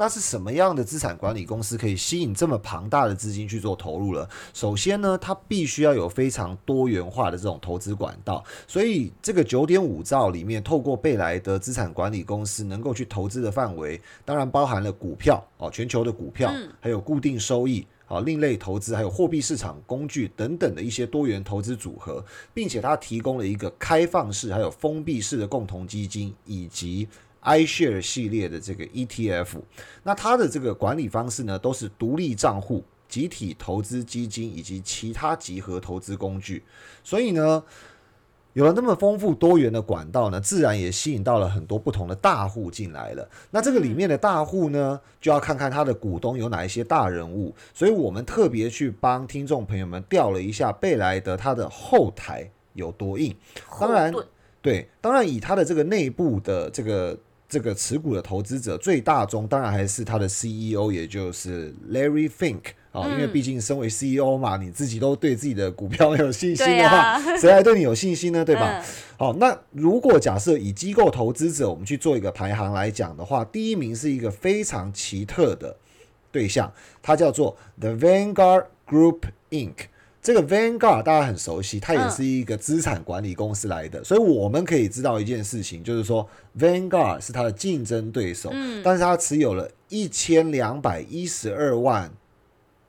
那是什么样的资产管理公司可以吸引这么庞大的资金去做投入了？首先呢，它必须要有非常多元化的这种投资管道。所以这个九点五兆里面，透过贝莱德资产管理公司能够去投资的范围，当然包含了股票哦，全球的股票，还有固定收益啊，另类投资，还有货币市场工具等等的一些多元投资组合，并且它提供了一个开放式还有封闭式的共同基金以及。iShare 系列的这个 ETF，那它的这个管理方式呢，都是独立账户、集体投资基金以及其他集合投资工具。所以呢，有了那么丰富多元的管道呢，自然也吸引到了很多不同的大户进来了。那这个里面的大户呢，就要看看他的股东有哪一些大人物。所以我们特别去帮听众朋友们调了一下贝莱德他的后台有多硬。当然，对，当然以他的这个内部的这个。这个持股的投资者最大宗当然还是他的 CEO，也就是 Larry Fink 啊，因为毕竟身为 CEO 嘛，你自己都对自己的股票有信心的话，谁还对你有信心呢？对吧？好，那如果假设以机构投资者我们去做一个排行来讲的话，第一名是一个非常奇特的对象，它叫做 The Vanguard Group Inc。这个 Vanguard 大家很熟悉，它也是一个资产管理公司来的，所以我们可以知道一件事情，就是说 Vanguard 是它的竞争对手，嗯，但是它持有了一千两百一十二万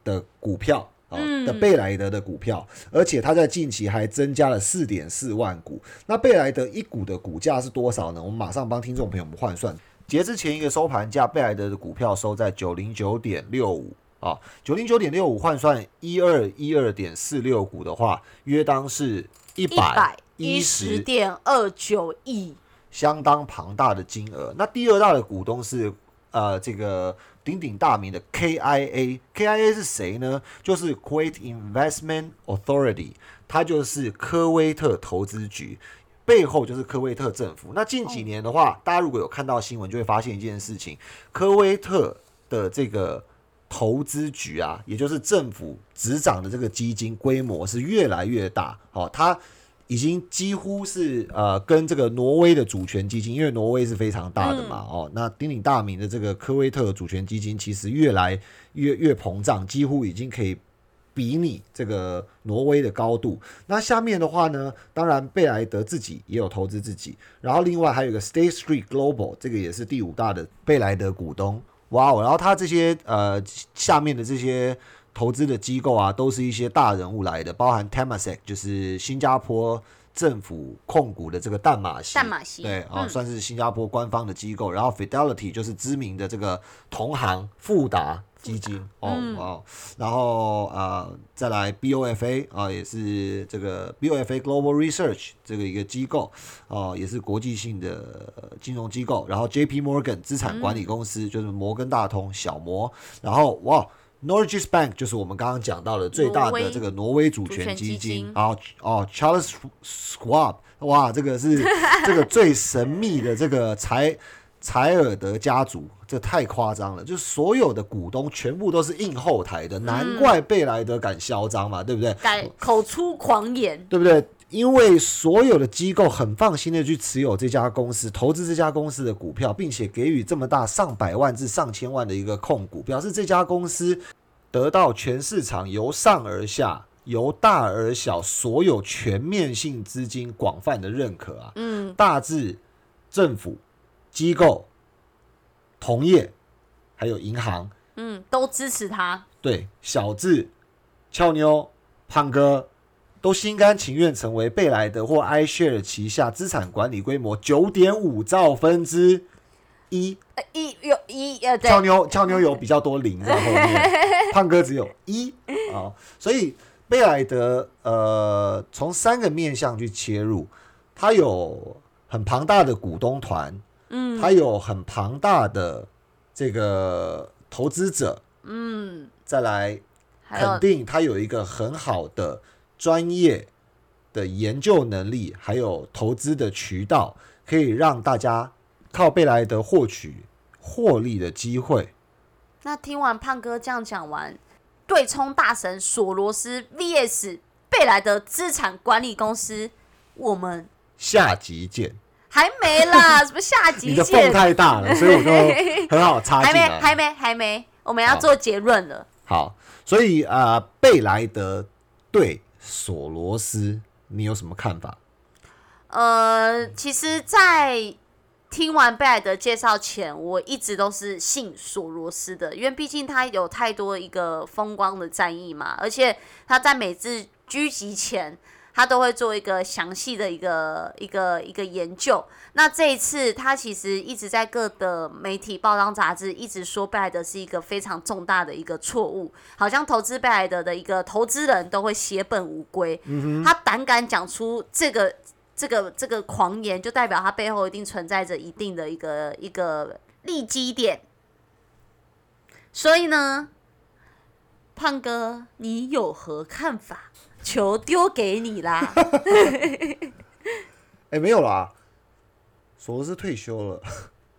的股票啊的贝莱德的股票，而且它在近期还增加了四点四万股。那贝莱德一股的股价是多少呢？我们马上帮听众朋友们换算，截至前一个收盘价，贝莱德的股票收在九零九点六五。啊，九零九点六五换算一二一二点四六股的话，约当是一百一十
点二九亿，
相当庞大的金额。那第二大的股东是呃这个鼎鼎大名的 KIA，KIA 是谁呢？就是 Kuwait Investment Authority，它就是科威特投资局，背后就是科威特政府。那近几年的话，大家如果有看到新闻，就会发现一件事情，科威特的这个。投资局啊，也就是政府执掌的这个基金规模是越来越大，哦，它已经几乎是呃跟这个挪威的主权基金，因为挪威是非常大的嘛，哦，那鼎鼎大名的这个科威特主权基金其实越来越越膨胀，几乎已经可以比拟这个挪威的高度。那下面的话呢，当然贝莱德自己也有投资自己，然后另外还有一个 State Street Global，这个也是第五大的贝莱德股东。哇哦！然后他这些呃下面的这些投资的机构啊，都是一些大人物来的，包含 Temasek，就是新加坡政府控股的这个淡马锡，
淡马锡
对啊，算是新加坡官方的机构。然后 Fidelity 就是知名的这个同行富达。基金哦哦，然后呃再来 BOFA 啊，也是这个 BOFA Global Research 这个一个机构哦，也是国际性的金融机构。然后 JP Morgan 资产管理公司就是摩根大通小摩。然后哇，Norges Bank 就是我们刚刚讲到的最大的这个挪威主权基金。然后哦，Charles Schwab 哇，这个是这个最神秘的这个财。柴尔德家族，这太夸张了，就是所有的股东全部都是硬后台的，难怪贝莱德敢嚣张嘛，对不对？
敢口出狂言，
对不对？因为所有的机构很放心的去持有这家公司，投资这家公司的股票，并且给予这么大上百万至上千万的一个控股，表示这家公司得到全市场由上而下、由大而小所有全面性资金广泛的认可啊。嗯，大至政府。机构、同业，还有银行，
嗯，都支持他。
对，小智、俏妞、胖哥，都心甘情愿成为贝莱德或 iShare 旗下资产管理规模九点五兆分之一，
呃一有一呃对
俏妞俏妞有比较多零在后面，胖哥只有一啊，所以贝莱德呃从三个面向去切入，它有很庞大的股东团，
嗯
它有很庞大的这个投资者，
嗯，
再来肯定它有一个很好的专业的研究能力，还有投资的渠道，可以让大家靠贝莱德获取获利的机会。
那听完胖哥这样讲完，对冲大神索罗斯 VS 贝莱德资产管理公司，我们
下集见。
还没啦，什么下集
你的缝？太大了，所以我就 很好插
还没，
进来。
还没，还没，我们要做结论了。
好，所以啊、呃贝莱德对索罗斯，你有什么看法？
呃，其实，在听完贝莱德介绍前，我一直都是信索罗斯的，因为毕竟他有太多一个风光的战役嘛，而且他在每次狙击前，他都会做一个详细的一个一个一个研究。那这一次，他其实一直在各的媒体、报章、杂志一直说贝莱德是一个非常重大的一个错误，好像投资贝莱德的一个投资人都会血本无归。他胆敢讲出这个这个这个狂言，就代表他背后一定存在着一定的一个一个利基点。所以呢，胖哥，你有何看法？球丢给你啦！
哎、没有啦，索罗斯退休了，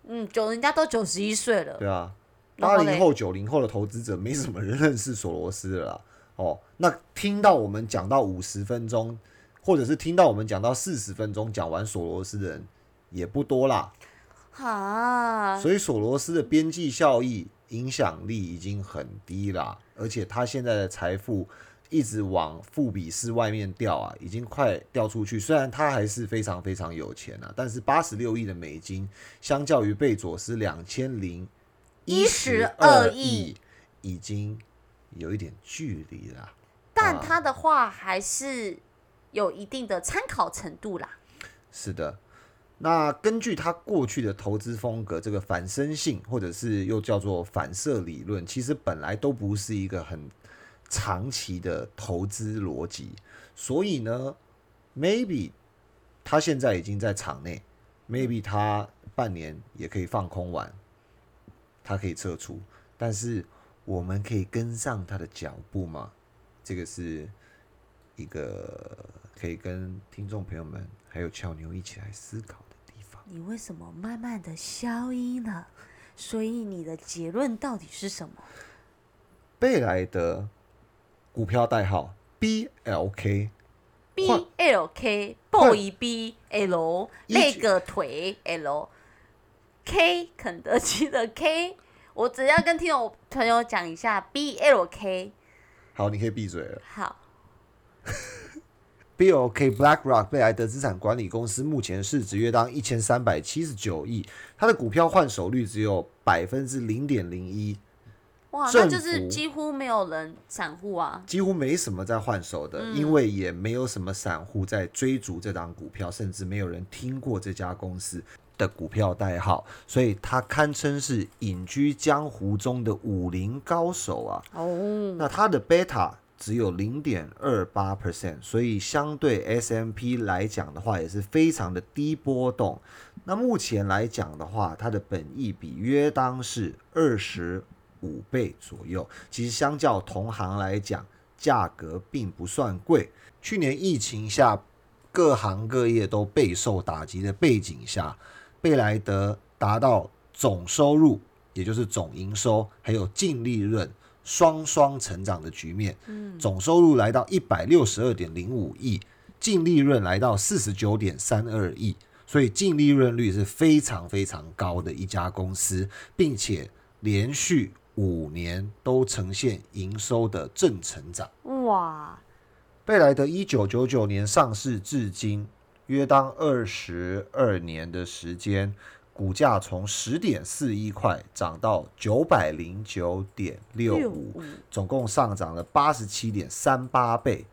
嗯，九人家都九十一岁了，
对啊，八零后、九零后的投资者没什么人认识索罗斯了啦。哦，那听到我们讲到五十分钟，或者是听到我们讲到四十分钟讲完索罗斯的人也不多啦。
啊，
所以索罗斯的边际效益、影响力已经很低啦，而且他现在的财富一直往富比士外面掉啊，已经快掉出去。虽然他还是非常非常有钱啊，但是八十六亿的美金，相较于贝佐斯两千零一十二亿，已经有一点距离了。
但他的话还是有一定的参考程度啦。
是的，那根据他过去的投资风格，这个反身性或者是又叫做反射理论，其实本来都不是一个很长期的投资逻辑。所以呢，maybe 他现在已经在场内，maybe 他半年也可以放空完，他可以撤出，但是我们可以跟上他的脚步吗？这个是一个可以跟听众朋友们还有俏妞一起来思考的地方。
你为什么慢慢的消音了？所以你的结论到底是什么？
贝莱德股票代号
BLK，B
换
L K
换
boy B L
一
那个腿 L K 肯德基的 K，我只要跟听众朋友讲一下 B L K
好，你可以闭嘴了。
好
，BLK BlackRock 贝莱德资产管理公司目前市值约当一千三百七十九亿，它的股票换手率只有百分之零点零一，
哇，那
政
就是几乎没有人散户啊，
几乎没什么在换手的，因为也没有什么散户在追逐这档股票，甚至没有人听过这家公司的股票代号，所以它堪称是隐居江湖中的武林高手啊。
哦，
那它的贝塔只有零点二八 percent，所以相对 S M P 来讲的话，也是非常的低波动。那目前来讲的话，它的本益比约当是二十五倍左右，其实相较同行来讲，价格并不算贵。去年疫情下，各行各业都备受打击的背景下，贝莱德达到总收入，也就是总营收，还有净利润双双成长的局面。总收入来到一百六十二点零五亿，净利润来到四十九点三二亿，所以净利润率是非常非常高的一家公司，并且连续五年都呈现营收的正成长。
哇，
贝莱德一九九九年上市至今，约当二十二年的时间，股价从十点四一块涨到九百零九点六五，总共上涨了八十七点三八倍。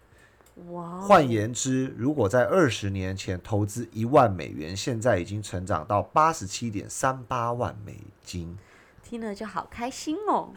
哇，
换言之，如果在二十年前投资一万美元，现在已经成长到八十七点三八万美金。
听了就好开心哦。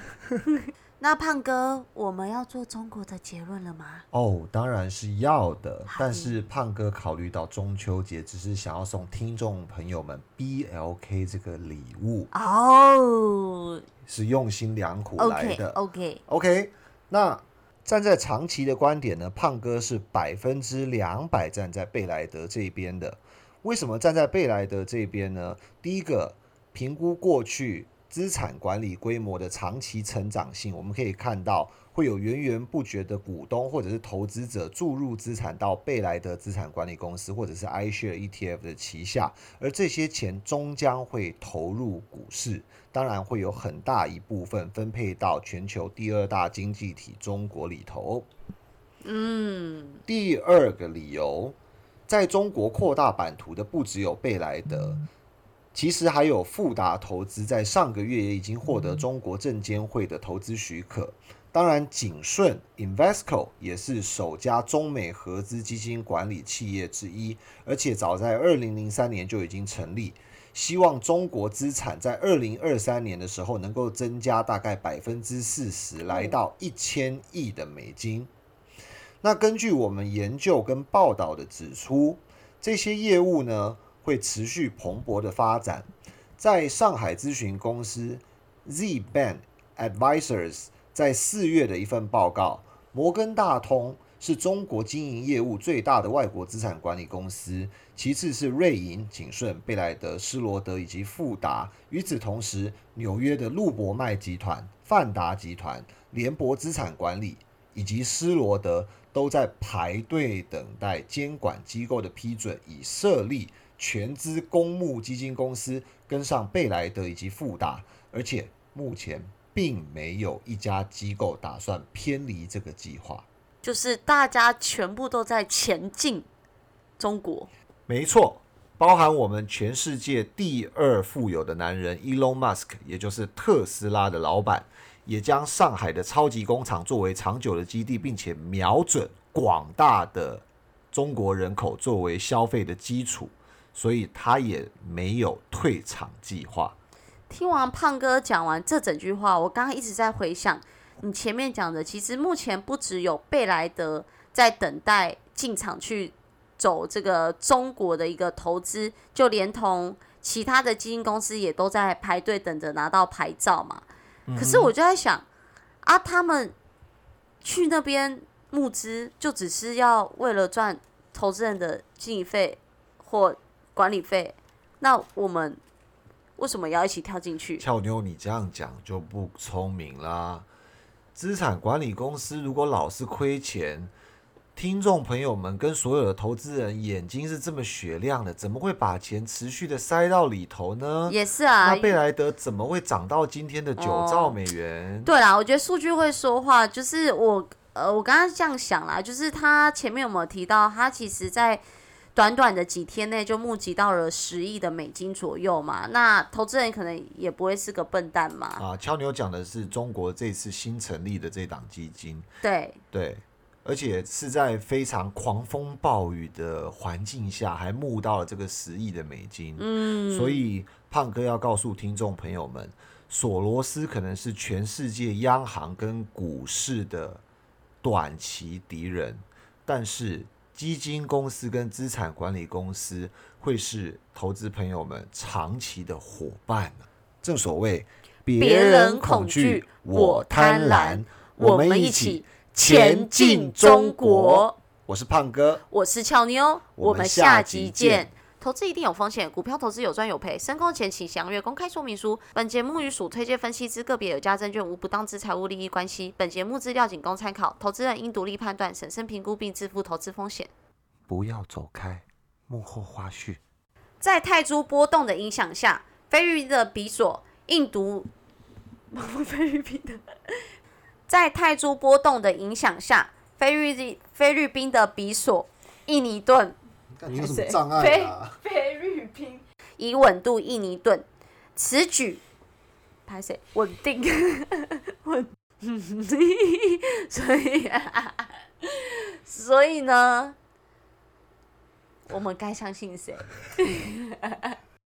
那胖哥，我们要做中国的结论了吗？
哦，当然是要的。但是胖哥考虑到中秋节，只是想要送听众朋友们 BLK 这个礼物，
哦
是用心良苦来
，OK
的。OK，OK，那站在长期的观点呢，胖哥是百分之两百站在贝莱德这边的。为什么站在贝莱德这边呢？第一个，评估过去资产管理规模的长期成长性，我们可以看到会有源源不绝的股东或者是投资者注入资产到贝莱德资产管理公司或者是 iShare ETF 的旗下，而这些钱终将会投入股市，当然会有很大一部分分配到全球第二大经济体中国里头。
嗯，
第二个理由，在中国扩大版图的不只有贝莱德，其实还有富达投资，在上个月也已经获得中国证监会的投资许可。当然，景顺 Invesco 也是首家中美合资基金管理企业之一，而且早在二零零三年就已经成立。希望中国资产在二零二三年的时候能够增加大概百分之四十，来到一千亿的美金。那根据我们研究跟报道的指出，这些业务呢会持续蓬勃的发展。在上海咨询公司 Z Bank Advisors 在四月的一份报告，摩根大通是中国经营业务最大的外国资产管理公司，其次是瑞银、景顺、贝莱德、施罗德以及富达。与此同时，纽约的路博麦集团、范达集团、联博资产管理以及施罗德都在排队等待监管机构的批准，以设立全资公募基金公司，跟上贝莱德以及富达，而且目前并没有一家机构打算偏离这个计划。
就是大家全部都在前进中国。
没错，包含我们全世界第二富有的男人 Elon Musk，也就是特斯拉的老板，也将上海的超级工厂作为长久的基地，并且瞄准广大的中国人口作为消费的基础，所以他也没有退场计划。
听完胖哥讲完这整句话，我刚刚一直在回想你前面讲的，其实目前不只有贝莱德在等待进场去走这个中国的一个投资，就连同其他的基金公司也都在排队等着拿到牌照嘛。可是我就在想，啊，他们去那边募资，就只是要为了赚投资人的经理费或管理费，那我们为什么要一起跳进去？
俏妞，你这样讲就不聪明啦。资产管理公司如果老是亏钱，听众朋友们跟所有的投资人眼睛是这么雪亮的，怎么会把钱持续的塞到里头呢？
也是啊
那，贝莱德怎么会涨到今天的九兆美元？
对啦，我觉得数据会说话，就是我呃，我刚刚这样想啦，就是他前面有没有提到，他其实在短短的几天内就募集到了十亿的美金左右嘛，那投资人可能也不会是个笨蛋嘛，
啊，俏妞讲的是中国这次新成立的这档基金，
对，
对，而且是在非常狂风暴雨的环境下，还募到了这个十亿的美金。
嗯，
所以胖哥要告诉听众朋友们，索罗斯可能是全世界央行跟股市的短期敌人，但是基金公司跟资产管理公司会是投资朋友们长期的伙伴呢正所谓，别
人恐惧我贪婪我们一起前进中国。
我是胖哥，
我是俏妞，
我们下
下集见。投资一定有风险，股票投资有赚有赔，申购前请详阅公开说明书。本节目与属推荐分析之个别有价证券无不当之财务利益关系。本节目资料仅供参考，投资人应独立判断、审慎评估并自负投资风险。
不要走开，幕后花絮。
在泰铢波动的影响下，菲律宾的比索、印度、菲律宾的，在泰铢波动的影响下，菲律菲律宾的比索、印尼盾。
你
有什么障碍啊？菲律宾以稳度印尼盾，此举拍谁稳定稳，所以、啊、所以呢，我们该相信谁？